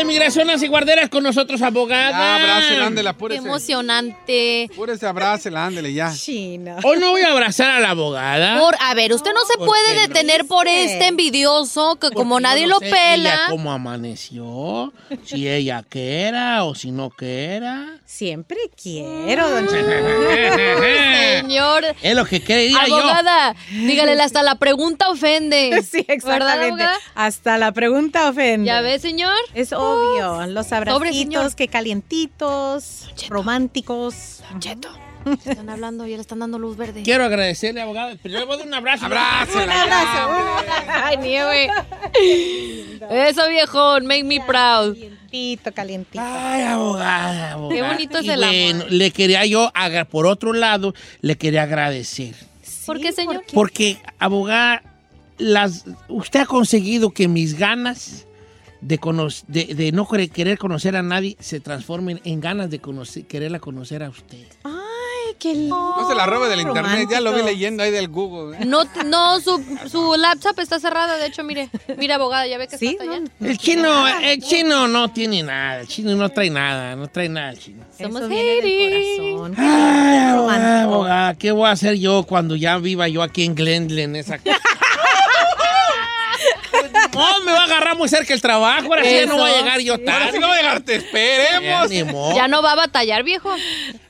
De inmigración Nancy Guarderas con nosotros, abogada. Abrázela, ándele, Qué apúrese. emocionante. Apúrese, abrázela, ándele ya. Hoy no voy a abrazar a la abogada. Por, a ver, usted no se ¿Por puede qué no? detener por este envidioso que como Porque nadie no lo sé Ella pela. cómo amaneció, si ella que era o si no que era. Siempre quiero, don [LAUGHS] Cheto. Señor. Es lo que quería yo. Abogada, dígale, [LAUGHS] hasta la pregunta ofende. Sí, ¿Verdad, exactamente. Hasta la pregunta ofende. ¿Ya ve, señor? Es obvio. Los señor. abracitos, que calientitos, románticos. Cheto. Están hablando, ya le están dando luz verde. Quiero agradecerle, abogada. Primero le voy a dar un abrazo. Abrázela. Un abrazo. Ay, nieve. [LAUGHS] Eso, viejón, make me proud. Calientito, calientito. Ay, abogada, abogada. Qué bonito es Y el bueno, amor. le quería yo, por otro lado, le quería agradecer. ¿Por qué, señor? Porque, abogada, las, usted ha conseguido que mis ganas de, de, de no querer- conocer a nadie se transformen en ganas de conocer, quererla conocer a usted. Ay, qué lindo. No se la robe del internet, ya lo vi leyendo ahí del Google. ¿eh? No, no, su, su laptop está cerrada, de hecho, mire. Mire, abogada, ya ve que Sí, está hasta allá. El chino, el chino no tiene nada, el chino no trae nada, no trae nada el chino. Somos corazón. Ay, abogada, abogada, ¿qué voy a hacer yo cuando ya viva yo aquí en Glendale, en esa casa? No, me va a agarrar muy cerca el trabajo, ahora sí ya no voy a llegar yo Ahora tarde. sí no voy a llegar, te esperemos. modo. Ya no va a batallar, viejo.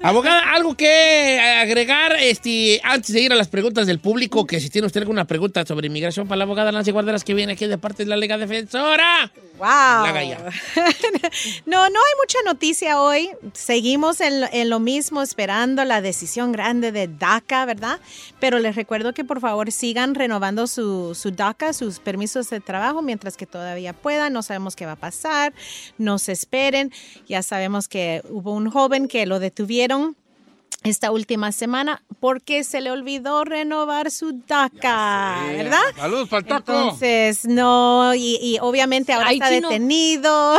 Abogada, algo que agregar este, antes de ir a las preguntas del público, que si tiene usted alguna pregunta sobre inmigración para la abogada Nancy Guarderas que viene aquí de parte de la Liga Defensora. Wow. ya. [LAUGHS] no, no hay mucha noticia hoy. Seguimos en, lo- en lo mismo, esperando la decisión grande de DACA, ¿verdad? Pero les recuerdo que por favor sigan renovando su, su DACA, sus permisos de trabajo, mientras que todavía puedan. No sabemos qué va a pasar. No se esperen. Ya sabemos que hubo un joven que lo detuvieron esta última semana porque se le olvidó renovar su DACA, ¿verdad? Saludos para el taco. Entonces, no, y, y obviamente ahora Ay, está chino. detenido.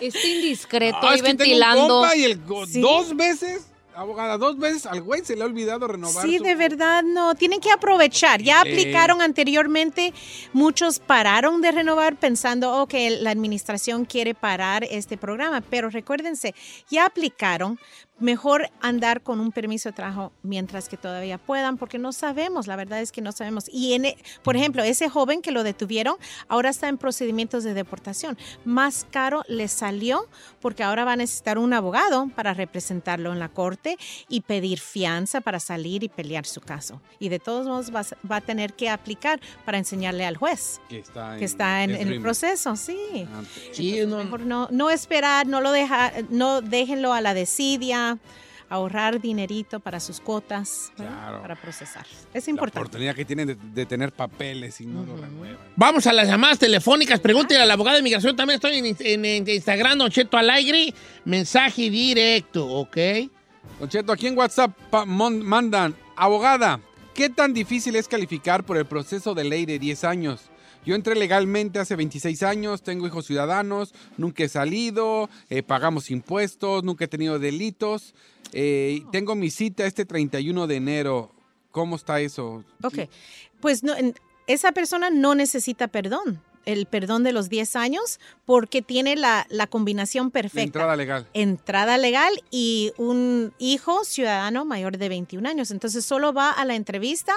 Este indiscreto Ah, ahí es que tengo un ventilando. compa y el go- Sí. dos veces, abogada, dos veces al güey se le ha olvidado renovar. Sí, su- de verdad, no. Tienen que aprovechar. Ya Sí. aplicaron anteriormente, muchos pararon de renovar pensando, ok, la administración quiere parar este programa, pero recuérdense, ya aplicaron, mejor andar con un permiso de trabajo mientras que todavía puedan, porque no sabemos, la verdad es que no sabemos. Y, en, e- por ejemplo, ese joven que lo detuvieron ahora está en procedimientos de deportación. Más caro le salió porque ahora va a necesitar un abogado para representarlo en la corte y pedir fianza para salir y pelear su caso. Y de todos modos va, a- va a tener que aplicar para enseñarle al juez Que está que está en, en el proceso, sí. Sí, no, Mejor no, no esperar, no lo deja, no déjenlo a la desidia, ahorrar dinerito para sus cuotas, para procesar. Es La importante. oportunidad que tienen de, de tener papeles y no lo renuevan. Vamos a las llamadas telefónicas. Pregúntele a la abogada de inmigración. También estoy en, en- en Instagram, Don Cheto Alegre. Mensaje directo, ¿ok? Don Cheto, aquí en WhatsApp mandan, abogada, ¿qué tan difícil es calificar por el proceso de ley de 10 años? Yo entré legalmente hace 26 años, tengo hijos ciudadanos, nunca he salido, eh, pagamos impuestos, nunca he tenido delitos. eh, tengo mi cita este 31 de enero. ¿Cómo está eso? Ok, pues no, esa persona no necesita perdón, el perdón de los 10 años, porque tiene la, la combinación perfecta. entrada legal. entrada legal y un hijo ciudadano mayor de 21 años. Entonces solo va a la entrevista.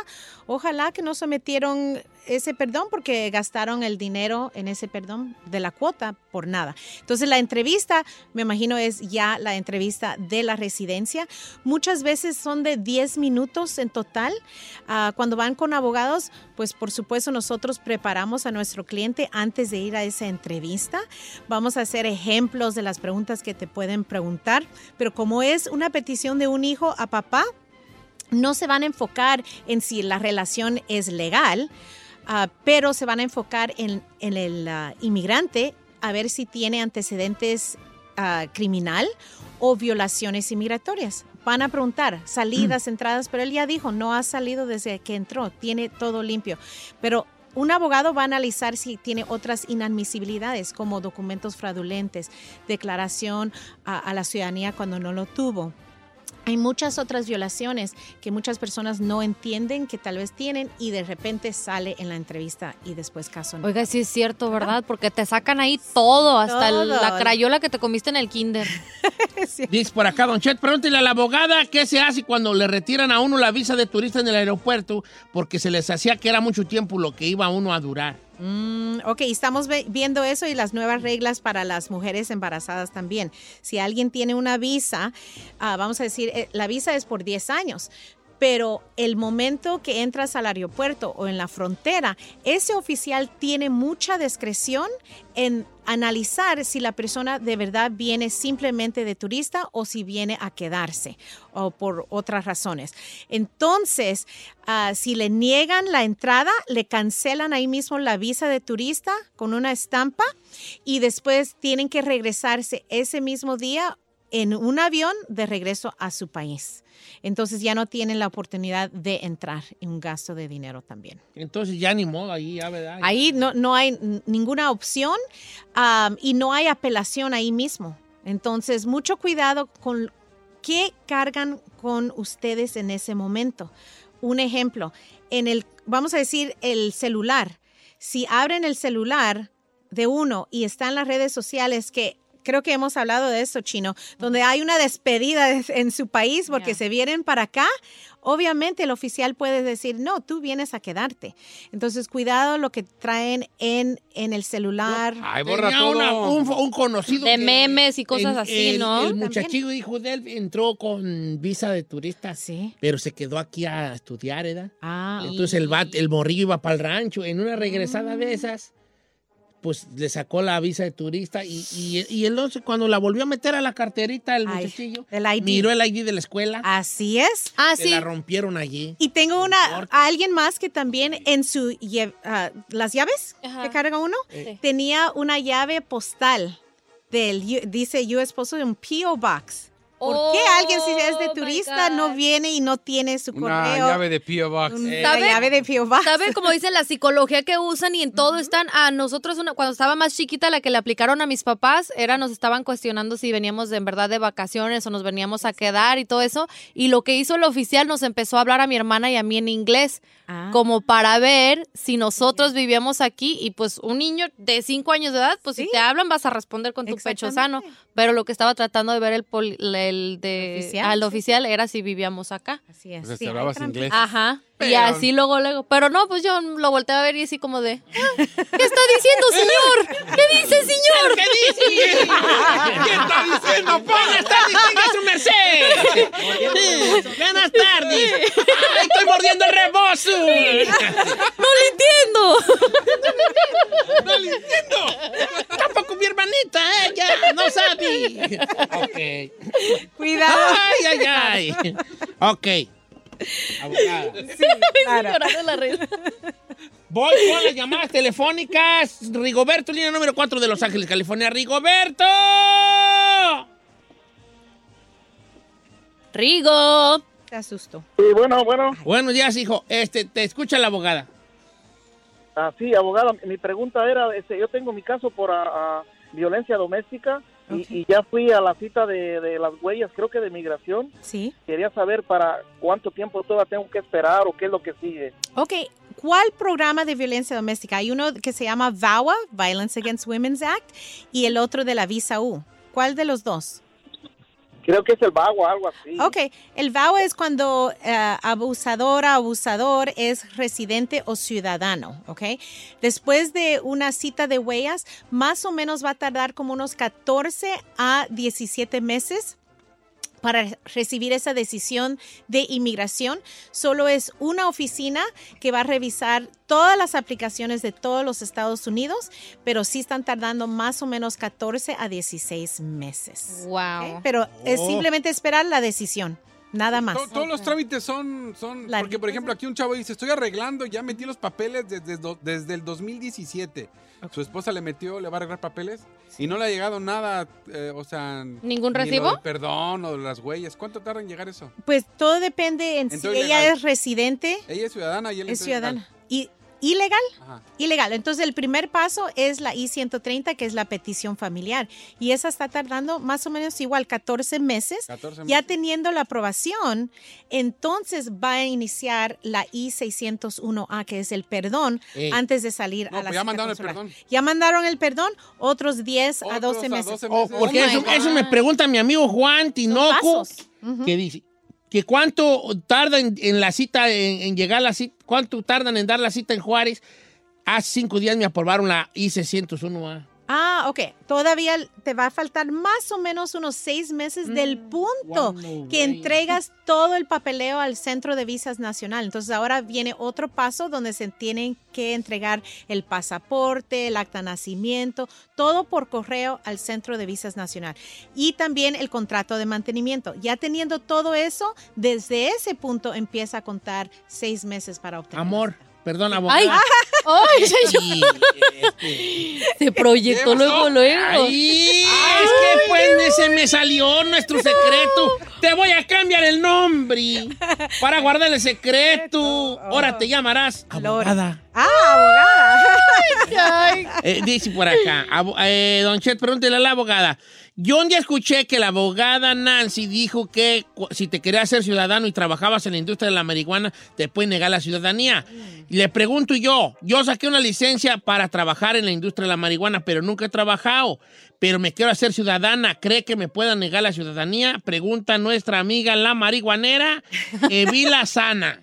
Ojalá que no sometieron ese perdón porque gastaron el dinero en ese perdón de la cuota por nada. Entonces la entrevista, me imagino, es ya la entrevista de la residencia. Muchas veces son de 10 minutos en total. Ah, cuando van con abogados, pues por supuesto nosotros preparamos a nuestro cliente antes de ir a esa entrevista. Vamos a hacer ejemplos de las preguntas que te pueden preguntar, pero como es una petición de un hijo a papá, no se van a enfocar en si la relación es legal, ah, pero se van a enfocar en, el ah, inmigrante a ver si tiene antecedentes ah, criminal o violaciones inmigratorias. Van a preguntar salidas, entradas, pero él ya dijo, no ha salido desde que entró, tiene todo limpio. Pero un abogado va a analizar si tiene otras inadmisibilidades como documentos fraudulentes, declaración a, a la ciudadanía cuando no lo tuvo. Hay muchas otras violaciones que muchas personas no entienden que tal vez tienen y de repente sale en la entrevista y después caso no. Oiga, sí es cierto, ¿verdad? Porque te sacan ahí todo, hasta Todo. la crayola que te comiste en el kinder. [LAUGHS] Dice por acá, Don Chet, pregúntele a la abogada qué se hace cuando le retiran a uno la visa de turista en el aeropuerto porque se les hacía que era mucho tiempo lo que iba uno a durar. Mm, ok, estamos viendo eso y las nuevas reglas para las mujeres embarazadas también. Si alguien tiene una visa, ah, vamos a decir, eh, la visa es por 10 años. Pero el momento que entras al aeropuerto o en la frontera, ese oficial tiene mucha discreción en analizar si la persona de verdad viene simplemente de turista o si viene a quedarse o por otras razones. Entonces, ah, si le niegan la entrada, le cancelan ahí mismo la visa de turista con una estampa y después tienen que regresarse ese mismo día en un avión de regreso a su país. Entonces ya no tienen la oportunidad de entrar en un gasto de dinero también. Entonces ya ni modo, ahí ya, ¿verdad? Ahí no, no hay ninguna opción y no hay apelación ahí mismo. Entonces, mucho cuidado con qué cargan con ustedes en ese momento. Un ejemplo, en el, vamos a decir, el celular. Si abren el celular de uno y está en las redes sociales que creo que hemos hablado de eso, Chino, donde hay una despedida de- en su país porque se vienen para acá, obviamente el oficial puede decir, no, tú vienes a quedarte. Entonces, cuidado lo que traen en, en el celular. Ay, borra Tenía todo. una- un, un conocido. De que- memes y cosas el- así, el- ¿no? El muchachillo hijo de él entró con visa de turista. Sí. Pero se quedó aquí a estudiar, ¿verdad? Ah. Entonces el, bat- el morrillo iba para el rancho. En una regresada de esas, pues le sacó la visa de turista y, y, y entonces cuando la volvió a meter a la carterita el Ay, muchachillo, el ID. miró el ID de la escuela. Así es. Ah, se la rompieron allí. Y tengo una, a alguien más que también en su, ah, las llaves que carga uno, Sí. tenía una llave postal del, dice US Postal, un P.O. Box. ¿Por qué alguien si es de Oh, turista no viene y no tiene su Una correo? llave de P.O. Box. Un- Eh, La llave de P.O. Box. ¿Sabe cómo dicen la psicología que usan y en todo están? A nosotros, una, cuando estaba más chiquita, la que le aplicaron a mis papás, era nos estaban cuestionando si veníamos de, en verdad de vacaciones o nos veníamos a quedar y todo eso. Y lo que hizo el oficial nos empezó a hablar a mi hermana y a mí en inglés, Ah. como para ver si nosotros vivíamos aquí. Y pues un niño de cinco años de edad, pues si te hablan vas a responder con tu pecho sano. Pero lo que estaba tratando de ver el, poli- el del de, Oficial, al sí, oficial era si vivíamos acá. Así es. O sea, si hablabas inglés. Ajá. Y así luego, luego. Pero no, pues yo lo volteé a ver y así como de. "Ah, ¿Qué está diciendo, señor? ¿Qué dice, señor? ¿Qué dice? ¿Qué está diciendo? Buenas tardes, tenga su merced. Buenas tardes. Ay, estoy mordiendo el rebozo. [LAUGHS] No le entiendo. No le entiendo. Tampoco mi hermanita, ella no sabe. Ok. Cuidado. Ay, ay, ay. Ok. Abogada. Llorando la risa. Voy con las llamadas telefónicas. Rigoberto, línea número 4 de Los Ángeles, California. ¡Rigoberto! Rigo. Te asusto. Sí, bueno, bueno. Buenos días, hijo. Este, te escucha la abogada. Ah, sí, abogada, mi pregunta era, este, yo tengo mi caso por ah, ah, violencia doméstica y, y ya fui a la cita de, de las huellas, creo que de migración. Sí. Quería saber para cuánto tiempo todavía tengo que esperar o qué es lo que sigue. Ok, ¿cuál programa de violencia doméstica? Hay uno que se llama VAWA, Violence Against Women's Act, y el otro de la Visa U. ¿Cuál de los dos? Creo que es el vago, algo así. Ok, el VAWA es cuando eh, abusadora, abusador es residente o ciudadano, ¿ok? Después de una cita de huellas, más o menos va a tardar como unos 14 a 17 meses para recibir esa decisión de inmigración. Solo es una oficina que va a revisar todas las aplicaciones de todos los Estados Unidos, pero sí están tardando más o menos 14 a 16 meses. Wow. Pero es Oh. simplemente esperar la decisión, nada más. To- Todos los trámites son, son porque por ejemplo aquí un chavo dice, estoy arreglando, ya metí los papeles desde, desde el 2017. Su esposa le metió, le va a arreglar papeles y no le ha llegado nada, eh, o sea... ¿Ningún recibo? perdón o de las huellas. ¿Cuánto tarda en llegar eso? Pues todo depende en si ella legal. es residente, Ella es ciudadana y él es es ciudadana. Y ilegal, Ajá. ilegal. Entonces el primer paso es la I-130, que es la petición familiar. Y esa está tardando más o menos igual 14 meses. 14 Ya meses. teniendo la aprobación, entonces va a iniciar la I-601A, que es el perdón, Ey. antes de salir No, a la pues ya mandaron el perdón. Ya mandaron el perdón, otros 10 a Otros 12 a meses. 12 Oh, porque Oh, eso, me pregunta mi amigo Juan Tinoco, que dice que cuánto tarda en, la cita, en, en llegar a la cita, cuánto tardan en dar la cita en Juárez. Hace cinco días me aprobaron la I-601A. Ah, ok. Todavía te va a faltar más o menos unos seis meses del punto wow, no que entregas todo el papeleo al Centro de Visas Nacional. Entonces ahora viene otro paso donde se tienen que entregar el pasaporte, el acta de nacimiento, todo por correo al Centro de Visas Nacional. Y también el contrato de mantenimiento. Ya teniendo todo eso, desde ese punto empieza a contar seis meses para obtener. Amor, perdón, abogada. Ay, ay, Y, este, Se proyectó luego, luego. Ay, es que pues se me salió nuestro secreto. Te voy a cambiar el nombre para guardar el secreto. Ahora te llamarás abogada. Ah, abogada. Eh, dice por acá, eh, don Chet, pregúntele a la abogada. Yo un día escuché que la abogada Nancy dijo que si te querías ser ciudadano y trabajabas en la industria de la marihuana, te pueden negar la ciudadanía. Le pregunto yo, yo saqué una licencia para trabajar en la industria de la marihuana, pero nunca he trabajado. Pero me quiero hacer ciudadana. ¿Cree que me puedan negar la ciudadanía? Pregunta nuestra amiga la marihuanera, [LAUGHS] Evila Sana.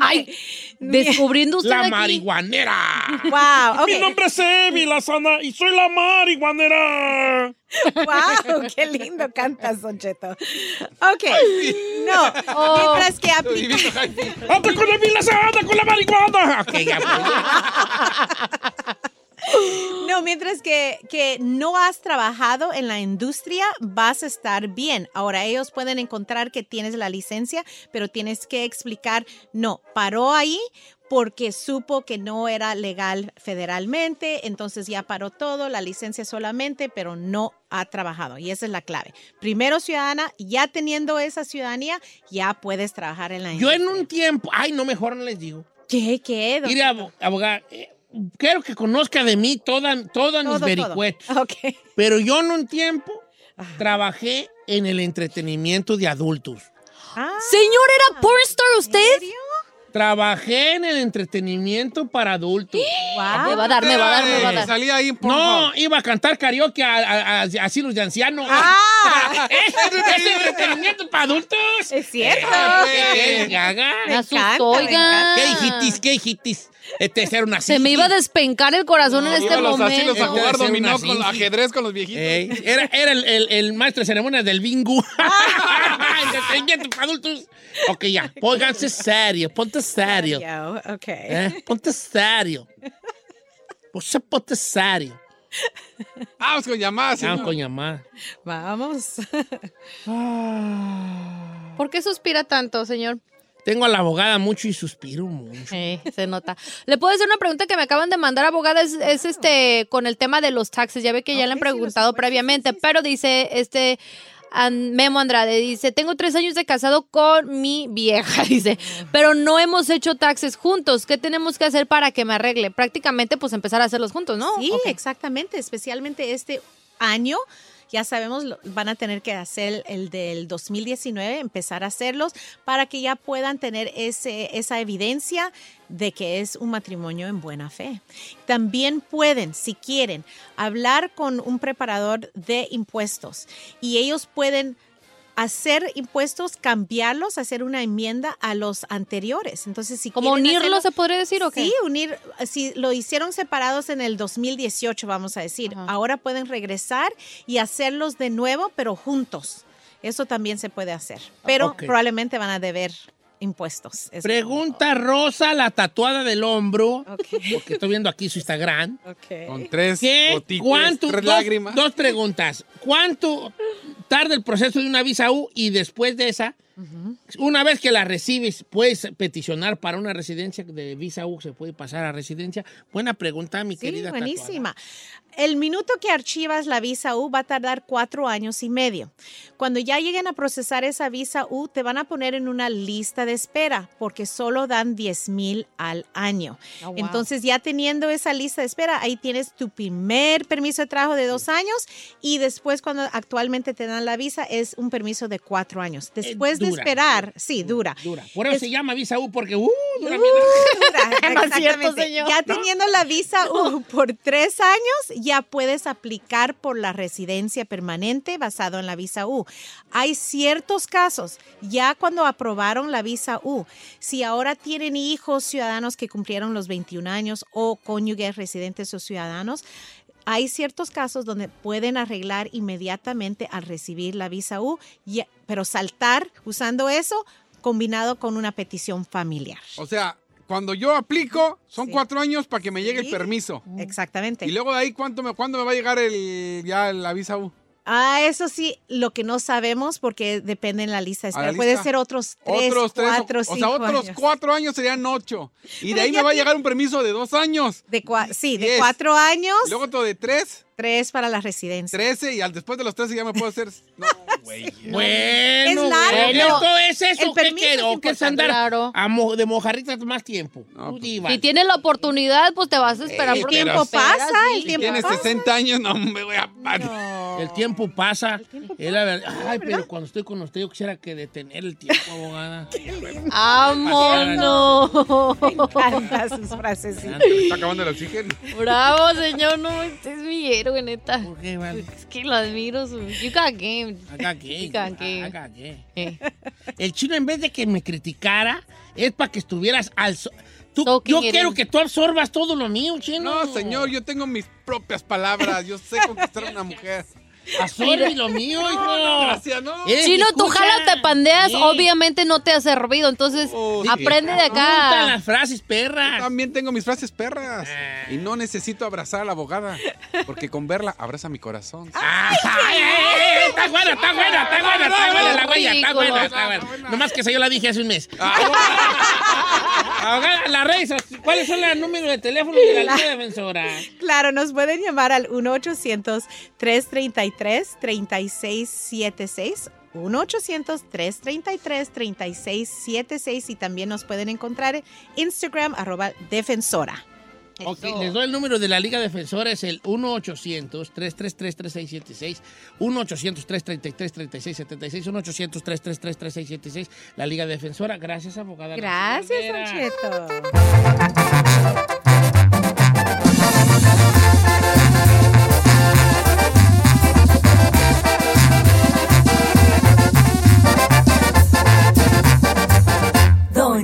Ay, descubriendo usted La aquí. marihuanera. Wow. Mi nombre es Evila Sana y soy la marihuanera. Wow, qué lindo cantas, Don Cheto. Ok, no, mientras que aplica... ¡Anda con la Evila Sana, con la marihuana! Ok, ya, [LAUGHS] [LAUGHS] No, mientras que, que no has trabajado en la industria, vas a estar bien. Ahora, ellos pueden encontrar que tienes la licencia, pero tienes que explicar, no, paró ahí porque supo que no era legal federalmente, entonces ya paró todo, la licencia solamente, pero no ha trabajado. Y esa es la clave. Primero, ciudadana, ya teniendo esa ciudadanía, ya puedes trabajar en la Yo industria. en un tiempo, ay, no, mejor no les digo. ¿Qué? ¿Qué? abo- abogada, eh, quiero que conozca de mí toda, todas mis Todo, vericuetos. Ok. Pero yo en un tiempo trabajé en el entretenimiento de adultos. Ah, Señor, ¿era pornstar usted? Trabajé en el entretenimiento para adultos. Me va a dar, me va a dar, me va a dar. Salía ahí por No, iba a cantar karaoke a, a- a- a asilos de ancianos. ¡Ah! ¿Es entretenimiento para adultos? Es cierto. ¿Qué, qué haga? Me asustó, oiga. ¿Qué hijitis? ¿Qué hijitis? Este ser una Se me iba a despencar el corazón en este los momento. asilos a jugar Este dominó con ajedrez con los viejitos. Ey, era era el, el- el maestro de ceremonias del bingo. [LAUGHS] Para adultos. Ok, ya. Pónganse serio. Ponte serio. Ok. ¿Eh? Ponte serio. Você ponte serio. Vamos con llamadas. Vamos con llamar. Vamos. ¿Por qué suspira tanto, señor? Tengo a la abogada mucho y suspiro mucho. Eh, se nota. Le puedo hacer una pregunta que me acaban de mandar, abogada, es, es, este con el tema de los taxes. Ya ve que ya le han preguntado previamente, pero dice este Memo Andrade, dice, tengo tres años de casado con mi vieja, [LAUGHS] dice, pero no hemos hecho taxes juntos. ¿Qué tenemos que hacer para que me arregle? Prácticamente, pues empezar a hacerlos juntos, ¿no? Sí, exactamente, especialmente este año. Ya sabemos, van a tener que hacer el del 2019, empezar a hacerlos para que ya puedan tener ese, esa evidencia de que es un matrimonio en buena fe. También pueden, si quieren, hablar con un preparador de impuestos y ellos pueden hacer impuestos, cambiarlos, hacer una enmienda a los anteriores. Entonces, si ¿Como unirlos hacerlo- se podría decir o qué? Sí, unir, si lo hicieron separados en el 2018, vamos a decir, ahora pueden regresar y hacerlos de nuevo, pero juntos. Eso también se puede hacer, pero probablemente van a deber impuestos. Es- Pregunta Rosa, la tatuada del hombro. [LAUGHS] Porque estoy viendo aquí su Instagram. Con tres ¿Qué? gotitas, ¿Cuánto? tres dos, lágrimas. dos preguntas. ¿Cuánto tarda el proceso de una visa U y después de esa, una vez que la recibes, puedes peticionar para una residencia de visa U, se puede pasar a residencia? Buena pregunta, mi Sí, querida tatuada. buenísima. El minuto que archivas la visa U va a tardar cuatro años y medio. Cuando ya lleguen a procesar esa visa U, te van a poner en una lista de espera porque solo dan 10 mil al año. Oh, wow. Entonces, ya teniendo esa lista de espera, ahí tienes tu primer permiso de trabajo de dos años y después, cuando actualmente te dan la visa, es un permiso de cuatro años. Después de dura, esperar, sí, dura. Dura. Por eso Es- se llama visa U, porque uh, dura Uh, dura, [LAUGHS] cierto, exactamente. señor. Ya [LAUGHS] teniendo la visa [LAUGHS] U por tres años, ya puedes aplicar por la residencia permanente basado en la visa U. Hay ciertos casos, ya cuando aprobaron la visa U, si ahora tienen hijos ciudadanos que cumplieron los 21 años o cónyuges residentes o ciudadanos, hay ciertos casos donde pueden arreglar inmediatamente al recibir la visa U, pero saltar usando eso combinado con una petición familiar. O sea, cuando yo aplico, son cuatro años para que me llegue el permiso. Exactamente. Y luego de ahí, ¿cuánto me, ¿cuándo me va a llegar el, ya la visa U? Ah, eso sí, lo que no sabemos porque depende en la lista la espera. Puede lista. ser otros tres, otros tres, cuatro, o sea, cinco otros años. cuatro años serían ocho. Y de ahí me va a llegar un permiso de dos años. De cua- sí, de cuatro años, Y luego otro de tres, tres para la residencia. trece, y al, después de los trece ya me puedo hacer... [LAUGHS] No, güey. [LAUGHS] Bueno, Es largo, bueno, es eso. el ¿Qué permiso quiero? es ¿Qué es importante. andar Claro. a mo- de mojarritas más tiempo? Divas. Si tienes la oportunidad, pues te vas a esperar. Eh, pero- tiempo pasa, el tiempo Tienes pasa. 60 años, no me voy a... El tiempo pasa. Es la verdad. Ay, pero cuando estoy con usted, yo quisiera que detener el tiempo, abogada. [LAUGHS] ¡Vámonos! Me encantan sus frases. sí. Está acabando el oxígeno. Bravo, señor. No, este es mi héroe, neta. ¿Por qué, vale? Es que lo admiro. su- You got game. You got game. Eh. El chino, en vez de que me criticara, es para que estuvieras al. so- Tú- yo quiero in. que tú absorbas todo lo mío, chino. No, señor, yo tengo mis propias palabras. Yo sé conquistar a una mujer. Absorbe lo mío, hijo. Gracias, no. Eh, Chino, tú jala te pandeas, Sí. obviamente no te ha servido. Entonces, Oh, sí. aprende de acá. las frases perras. También tengo mis frases perras. Y no necesito abrazar a la abogada. Porque con verla abraza mi corazón. Ay, ay, ay, está buena, está buena, está buena, está buena la huella, está buena, está buena. Nomás que esa yo la dije hace un mes. [LAUGHS] Abogada, las redes, ¿cuáles son los números de teléfono de la Liga Defensora? Claro, nos pueden llamar al 1-800-333-3676. 1-800-333-3676 y también nos pueden encontrar en Instagram, arroba defensora. Ok, les doy el número de la Liga Defensora, es el 1-800-333-3676, 1-800-333-3676, 1-800-333-3676, la Liga Defensora. Gracias, abogada. Gracias. Don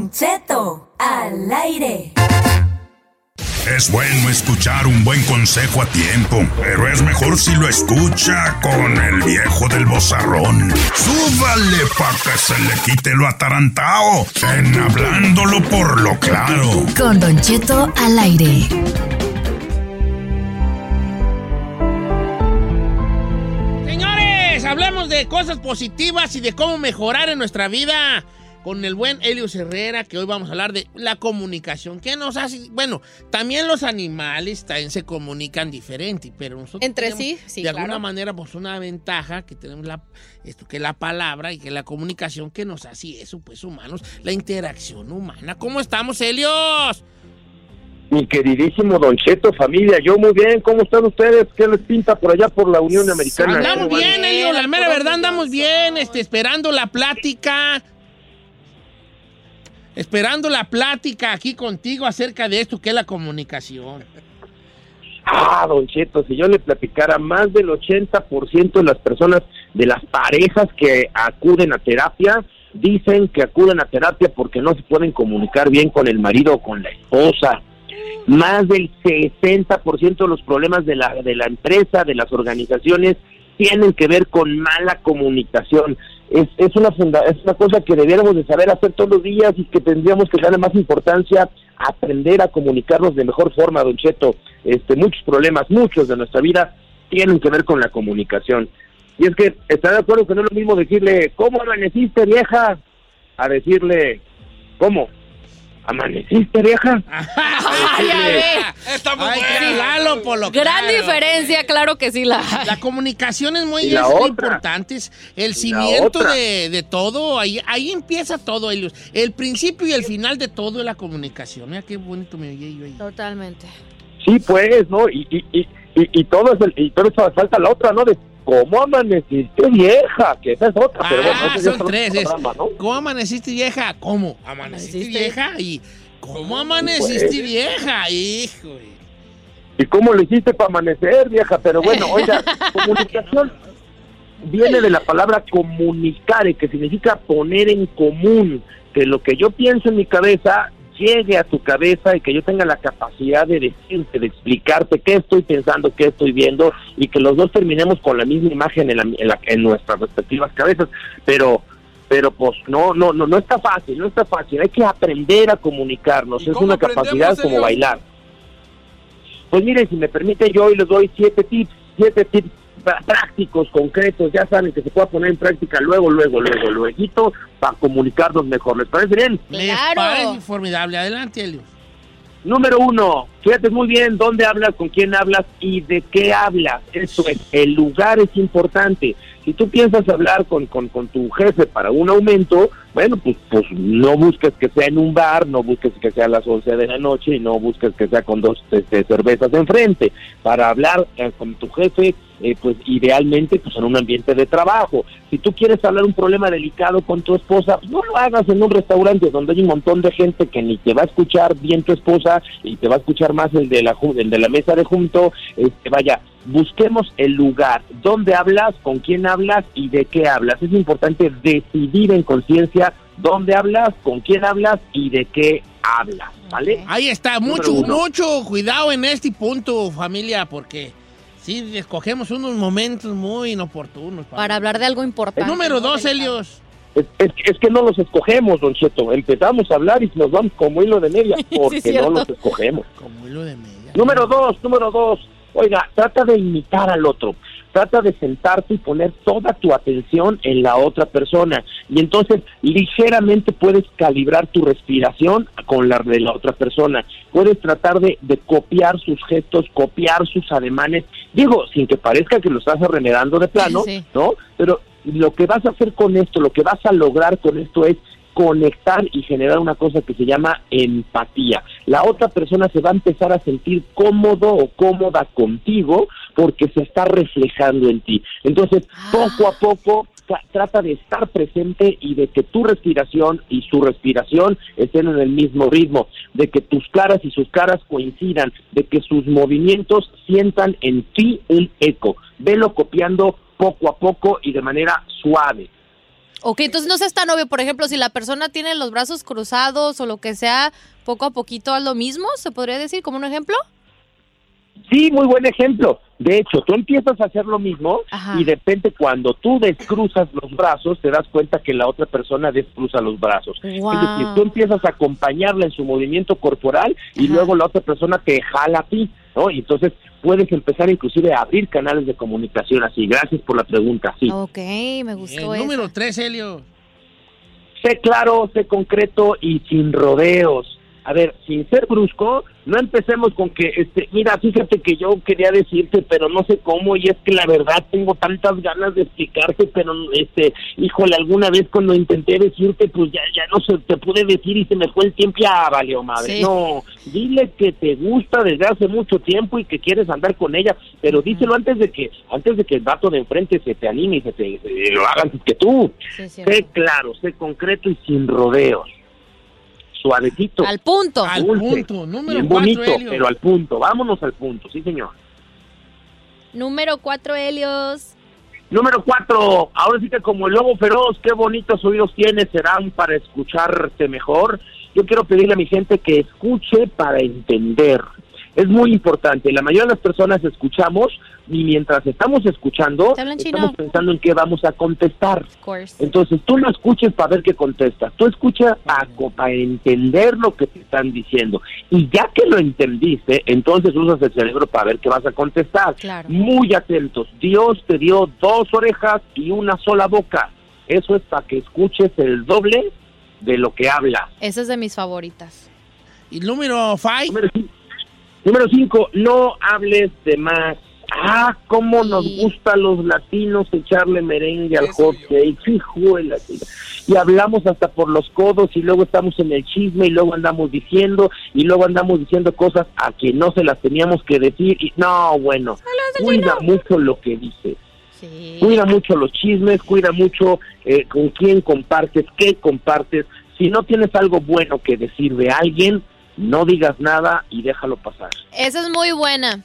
Don Cheto, al aire. Es bueno escuchar un buen consejo a tiempo, pero es mejor si lo escucha con el viejo del bozarrón. Súbale pa' que se le quite lo atarantao en hablándolo por lo claro. Con Don Cheto al aire. Señores, hablemos de cosas positivas y de cómo mejorar en nuestra vida con el buen Helios Herrera, que hoy vamos a hablar de la comunicación. ¿Qué nos hace? Bueno, también los animales también se comunican diferente, pero nosotros Entre tenemos, sí, sí, de claro. alguna manera, pues una ventaja que tenemos la, esto, que la palabra y que la comunicación que nos hace eso, pues humanos, la interacción humana. ¿Cómo estamos, Helios? Mi queridísimo Don Cheto, familia, yo muy bien, ¿cómo están ustedes? ¿Qué les pinta por allá por la Unión Americana? Andamos bien, Elio, la mera verdad, andamos bien, este, esperando la plática. Esperando la plática aquí contigo acerca de esto que es la comunicación. Ah, Don Cheto, si yo le platicara, más del 80% de las personas, de las parejas que acuden a terapia, dicen que acuden a terapia porque no se pueden comunicar bien con el marido o con la esposa. Más del 60% de los problemas de la, de la empresa, de las organizaciones, tienen que ver con mala comunicación. Es, es, una funda- es una cosa que debiéramos de saber hacer todos los días y que tendríamos que darle más importancia a aprender a comunicarnos de mejor forma, Don Cheto. Este, muchos problemas, muchos de nuestra vida tienen que ver con la comunicación. Y es que está de acuerdo que no es lo mismo decirle, ¿cómo amaneciste, vieja? A decirle, ¿cómo? ¿Amaneciste, vieja? [LAUGHS] Ay. Ay, qué Lalo, por lo Gran claro. diferencia, claro que sí la hay. La comunicación es muy es importante, es el cimiento de, de todo, ahí, ahí empieza todo, Helios. El principio y el final de todo es la comunicación. Mira qué bonito me oye yo ahí. Totalmente. Sí, pues, ¿no? Y, y, y, y, y todo es el, y todo eso falta la otra, ¿no? De cómo amaneciste vieja, que esa es otra, pero bueno, Ah, son tres. es, programa, ¿no? ¿Cómo amaneciste vieja? ¿Cómo? ¿Amaneciste ¿Amaneciste? vieja? Y ¿cómo amaneciste Pues. vieja? Hijo. ¿Y cómo lo hiciste para amanecer, vieja? Pero bueno, [LAUGHS] oiga, comunicación viene de la palabra comunicare, que significa poner en común, que lo que yo pienso en mi cabeza llegue a tu cabeza y que yo tenga la capacidad de decirte, de explicarte qué estoy pensando, qué estoy viendo y que los dos terminemos con la misma imagen en, la- en la- en nuestras respectivas cabezas. Pero pero pues no no no no está fácil, no está fácil. Hay que aprender a comunicarnos. ¿Y Es una capacidad como bailar. Pues miren, si me permite, yo hoy les doy siete tips, siete tips prácticos, concretos, ya saben que se pueda poner en práctica luego, luego, luego, luego, para comunicarnos mejor. ¿Les parece bien? Parece formidable. Adelante, Helios. Número uno, fíjate muy bien dónde hablas, con quién hablas y de qué hablas. Eso es, el lugar es importante. Si tú piensas hablar con, con, con tu jefe para un aumento, bueno, pues, pues no busques que sea en un bar, no busques que sea a las 11 de la noche y no busques que sea con dos este, cervezas enfrente. Para hablar eh, con tu jefe, eh, pues idealmente pues en un ambiente de trabajo. Si tú quieres hablar un problema delicado con tu esposa, pues, no lo hagas en un restaurante donde hay un montón de gente que ni te va a escuchar bien tu esposa y te va a escuchar más el de la el de la mesa de junto. Este, vaya, busquemos el lugar donde hablas, con quién hablas y de qué hablas. Es importante decidir en conciencia dónde hablas, con quién hablas y de qué hablas, ¿vale? Ahí está, Número mucho, uno. mucho cuidado en este punto, familia, porque sí, escogemos unos momentos muy inoportunos. Para hablar de algo importante. Número dos. Helios. Es, es- es que no los escogemos, Don Cheto. Empezamos a hablar y nos vamos como hilo de media [LAUGHS] porque no los escogemos. Como hilo de media. Número dos, número dos. Oiga, trata de imitar al otro. Trata de sentarte y poner toda tu atención en la otra persona. Y entonces ligeramente puedes calibrar tu respiración con la de la otra persona. Puedes tratar de, de copiar sus gestos, copiar sus ademanes. Digo, sin que parezca que lo estás arremedando de plano, Sí. ¿no? Pero lo que vas a hacer con esto, lo que vas a lograr con esto es conectar y generar una cosa que se llama empatía. La otra persona se va a empezar a sentir cómodo o cómoda contigo porque se está reflejando en ti. Entonces, poco a poco tra- trata de estar presente y de que tu respiración y su respiración estén en el mismo ritmo, de que tus caras y sus caras coincidan, de que sus movimientos sientan en ti un eco. Velo copiando poco a poco y de manera suave. Ok, entonces no seas tan obvio. Por ejemplo, si la persona tiene los brazos cruzados o lo que sea, poco a poquito haz lo mismo, ¿se podría decir como un ejemplo? Sí, muy buen ejemplo. De hecho, tú empiezas a hacer lo mismo y de repente cuando tú descruzas los brazos, te das cuenta que la otra persona descruza los brazos. Wow. Es decir, tú empiezas a acompañarla en su movimiento corporal y luego la otra persona te jala a ti, ¿no? Y entonces puedes empezar inclusive a abrir canales de comunicación así. Gracias por la pregunta, sí. Ok, me gustó El número tres, Helio. Sé claro, sé concreto y sin rodeos. A ver, sin ser brusco, no empecemos con que, este, mira, fíjate que yo quería decirte, pero no sé cómo, y es que la verdad tengo tantas ganas de explicarte, pero, este, híjole, alguna vez cuando intenté decirte, pues ya, ya no se te pude decir y se me fue el tiempo, ya valió madre. Sí. No, dile que te gusta desde hace mucho tiempo y que quieres andar con ella, pero díselo antes de que, antes de que el vato de enfrente se te anime y se te, se lo haga antes que tú. sé claro, sé concreto y sin rodeos. Suavecito. Al punto. Al Dulce, punto. Número bien cuatro, bonito, pero al punto. Vámonos al punto, sí, señor. Número cuatro, Helios. Número cuatro, ahora sí que como el lobo feroz, qué bonitos oídos tienes, serán para escucharte mejor. Yo quiero pedirle a mi gente que escuche para entender. Es muy importante, la mayoría de las personas escuchamos y mientras estamos escuchando, estamos pensando en qué vamos a contestar. Entonces tú no escuches para ver qué contestas, tú escucha para, entender lo que te están diciendo. Y ya que lo entendiste, entonces usas el cerebro para ver qué vas a contestar. Claro. Muy atentos, Dios te dio dos orejas y una sola boca. Eso es para que escuches el doble de lo que hablas. Esa es de mis favoritas. ¿Y número five? Número cinco, no hables de más. Ah, cómo nos gusta a los latinos echarle merengue al hot cake. Y hablamos hasta por los codos y luego estamos en el chisme y luego andamos diciendo y luego andamos diciendo cosas a que no se las teníamos que decir. Y no, bueno, cuida mucho lo que dices. Cuida mucho los chismes, cuida mucho eh, con quién compartes, qué compartes. Si no tienes algo bueno que decir de alguien, no digas nada y déjalo pasar. Esa es muy buena.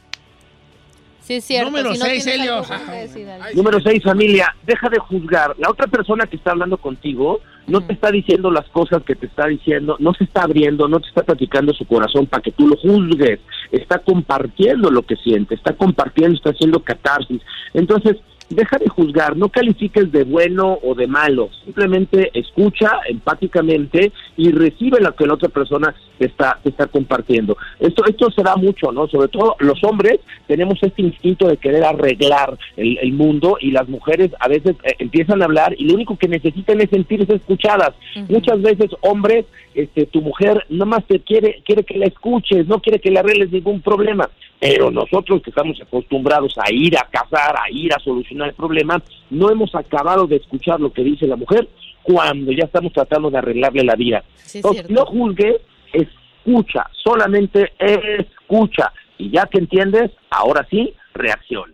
Sí, es cierto. Número Si no seis, tienes Helio. algo bueno que decir, dale. Número seis, familia, deja de juzgar. La otra persona que está hablando contigo no te está diciendo las cosas que te está diciendo, no se está abriendo, no te está platicando su corazón para que tú lo juzgues. Está compartiendo lo que siente, está compartiendo, está haciendo catarsis. Entonces, deja de juzgar, no califiques de bueno o de malo, simplemente escucha empáticamente y recibe lo que la otra persona te está, te está compartiendo. Esto, esto se da mucho, ¿no? Sobre todo los hombres tenemos este instinto de querer arreglar el, el mundo y las mujeres a veces eh, empiezan a hablar y lo único que necesitan es sentirse escuchadas. Muchas veces, hombres, este, tu mujer nada más te quiere, quiere que la escuches, no quiere que le arregles ningún problema. Pero nosotros que estamos acostumbrados a ir a cazar, a ir a solucionar el problema, no hemos acabado de escuchar lo que dice la mujer cuando ya estamos tratando de arreglarle la vida. Sí, Entonces, no juzgue, escucha, solamente escucha. Y ya que entiendes, ahora sí, reacciona.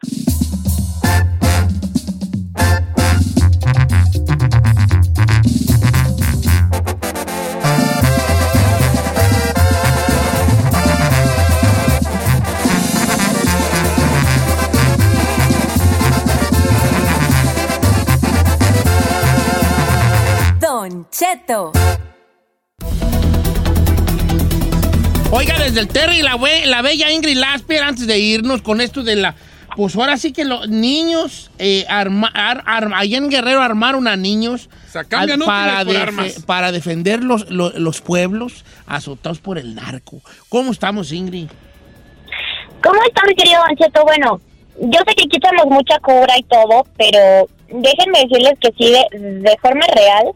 Cheto. Oiga, desde el Terry, la, we- la bella Ingrid Lasper, antes de irnos con esto de la... Pues ahora sí que los niños, eh, arma- ar- ar- allá en Guerrero armaron a niños al- para, armas. defender los, lo- los pueblos azotados por el narco. ¿Cómo estamos, Ingrid? ¿Cómo está, mi querido Don Cheto? Bueno, yo sé que aquí echamos mucha cura y todo, pero déjenme decirles que sí, de, de forma real,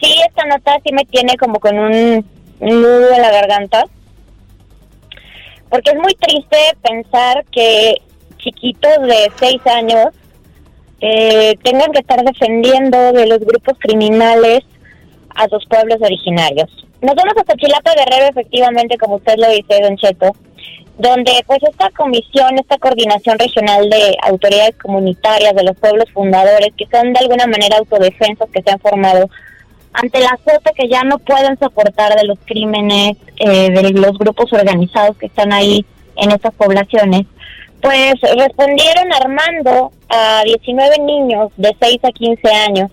sí, esta nota sí me tiene como con un nudo en la garganta. Porque es muy triste pensar que chiquitos de seis años eh, tengan que estar defendiendo de los grupos criminales a sus pueblos originarios. Nos vamos hasta Chilapa Guerrero, efectivamente, como usted lo dice, Don Cheto, donde pues esta comisión, esta coordinación regional de autoridades comunitarias de los pueblos fundadores, que son de alguna manera autodefensas que se han formado ante el azote que ya no pueden soportar de los crímenes eh, de los grupos organizados que están ahí en estas poblaciones, pues respondieron armando a 19 niños de 6 a 15 años,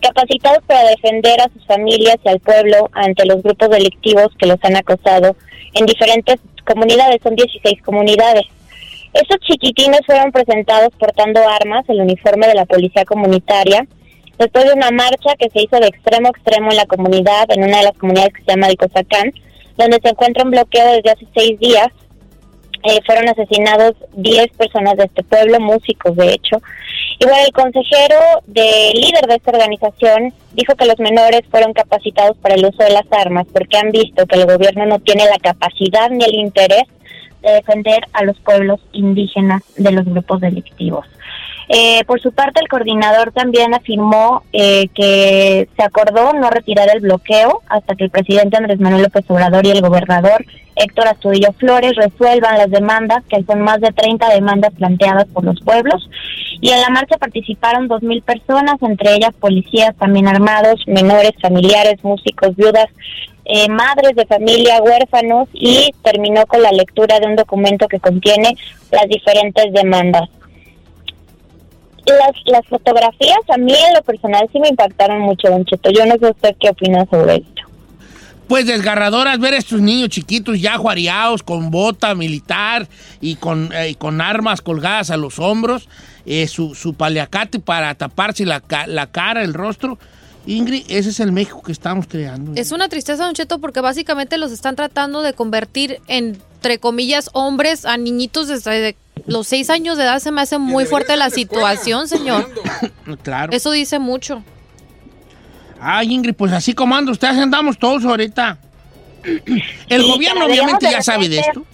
capacitados para defender a sus familias y al pueblo ante los grupos delictivos que los han acosado en diferentes comunidades, son 16 comunidades. Estos chiquitines fueron presentados portando armas, el uniforme de la policía comunitaria, después de una marcha que se hizo de extremo a extremo en la comunidad, en una de las comunidades que se llama El Cosacán, donde se encuentra un bloqueo desde hace seis días. Eh, fueron asesinados 10 personas de este pueblo, músicos de hecho. Y bueno, el consejero de líder de esta organización dijo que los menores fueron capacitados para el uso de las armas porque han visto que el gobierno no tiene la capacidad ni el interés de defender a los pueblos indígenas de los grupos delictivos. Eh, por su parte, el coordinador también afirmó eh, que se acordó no retirar el bloqueo hasta que el presidente Andrés Manuel López Obrador y el gobernador Héctor Astudillo Flores resuelvan las demandas, que son más de 30 demandas planteadas por los pueblos. Y en la marcha participaron 2.000 personas, entre ellas policías también armados, menores, familiares, músicos, viudas, eh, madres de familia, huérfanos y terminó con la lectura de un documento que contiene las diferentes demandas las, las fotografías a mí en lo personal sí me impactaron mucho, Don Cheto. Yo no sé usted qué opina sobre esto. Pues desgarradoras ver a estos niños chiquitos ya juareados con bota militar y con, eh, con armas colgadas a los hombros, eh, su, su paliacate para taparse la, la cara, el rostro. Ingrid, ese es el México que estamos creando. Es una tristeza, Don Cheto, porque básicamente los están tratando de convertir en, entre comillas, hombres a niñitos desde los seis años de edad. Se me hace muy fuerte la situación, señor. claro. Eso dice mucho. Ay, Ingrid, pues así como anda, ustedes andamos todos ahorita. El Sí, gobierno obviamente ya sabe de esto.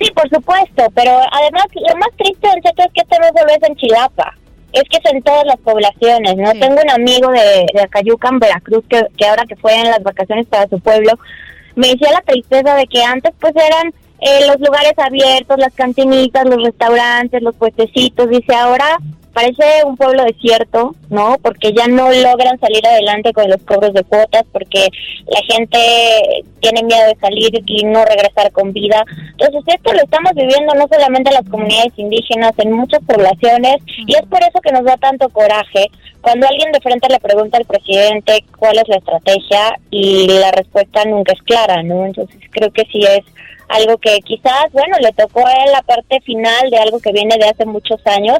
Sí, por supuesto, pero además lo más triste, Cheto, es que esto no solo es en Chilapa, es que es en todas las poblaciones, ¿no? Tengo un amigo de, de Acayucan, Veracruz, que, que ahora que fue en las vacaciones para su pueblo, me decía la tristeza de que antes pues eran eh, los lugares abiertos, las cantinitas, los restaurantes, los puestecitos, dice ahora parece un pueblo desierto, ¿no? Porque ya no logran salir adelante con los cobros de cuotas, porque la gente tiene miedo de salir y no regresar con vida. Entonces esto lo estamos viviendo no solamente en las comunidades indígenas, en muchas poblaciones, y es por eso que nos da tanto coraje cuando alguien de frente le pregunta al presidente cuál es la estrategia y la respuesta nunca es clara, ¿no? Entonces creo que sí es algo que quizás, bueno, le tocó a él la parte final de algo que viene de hace muchos años,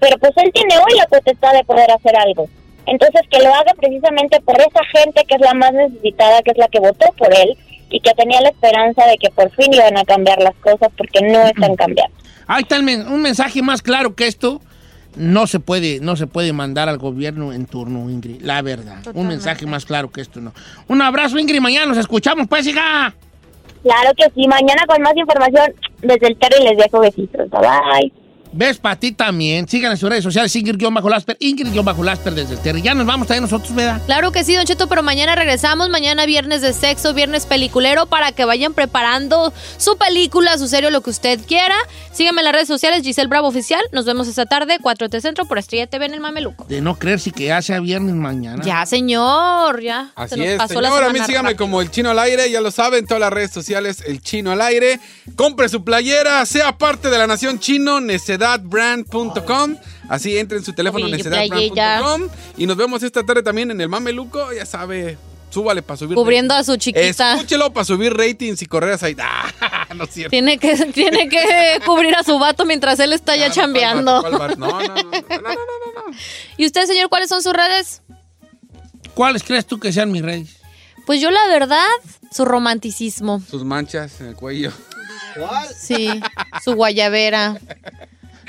pero pues él tiene hoy la potestad de poder hacer algo. Entonces que lo haga precisamente por esa gente que es la más necesitada, que es la que votó por él y que tenía la esperanza de que por fin iban a cambiar las cosas porque no están cambiando. Ahí está men- un mensaje más claro que esto. No se puede, no se puede mandar al gobierno en turno, Ingrid. La verdad. Un mensaje más claro que esto no. Un abrazo, Ingrid. Mañana nos escuchamos, pues, hija. Claro que sí, mañana con más información desde el Terry les dejo besitos. Bye bye. Ves para ti también. Sigan en sus redes sociales, Ingrid-Lasper, Ingrid-Lasper desde el Terry. Ya nos vamos también nosotros, ¿verdad? Claro que sí, Don Cheto, pero mañana regresamos, mañana viernes de sexo, viernes peliculero, para que vayan preparando su película, su serio, lo que usted quiera. Sígueme en las redes sociales, Giselle Bravo Oficial. Nos vemos esta tarde, 4 de Centro, por Estrella TV en el Mameluco. De no creer si que ya sea viernes mañana. Ya, señor, ya. Así Se nos es, pasó la. A mí síganme rápido. como el chino al aire, ya lo saben, todas las redes sociales, el chino al aire. Compre su playera, sea parte de la nación chino, necedadbrand.com. Así entre en su teléfono, Oye, necedadbrand.com. Y nos vemos esta tarde también en el Mameluco, ya sabe. Súbale para subir. Cubriendo ratings. a su chiquita. Escúchelo para subir ratings y correras ahí. [LAUGHS] Ah, no es cierto. Tiene que, [LAUGHS] tiene que cubrir a su vato mientras él está ya chambeando. ¿Cuál? [LAUGHS] No, no, no. ¿Y usted, señor, cuáles son sus redes? ¿Cuáles crees tú que sean mis redes? Pues yo, la verdad, su romanticismo. Sus manchas en el cuello. Sí, su guayabera.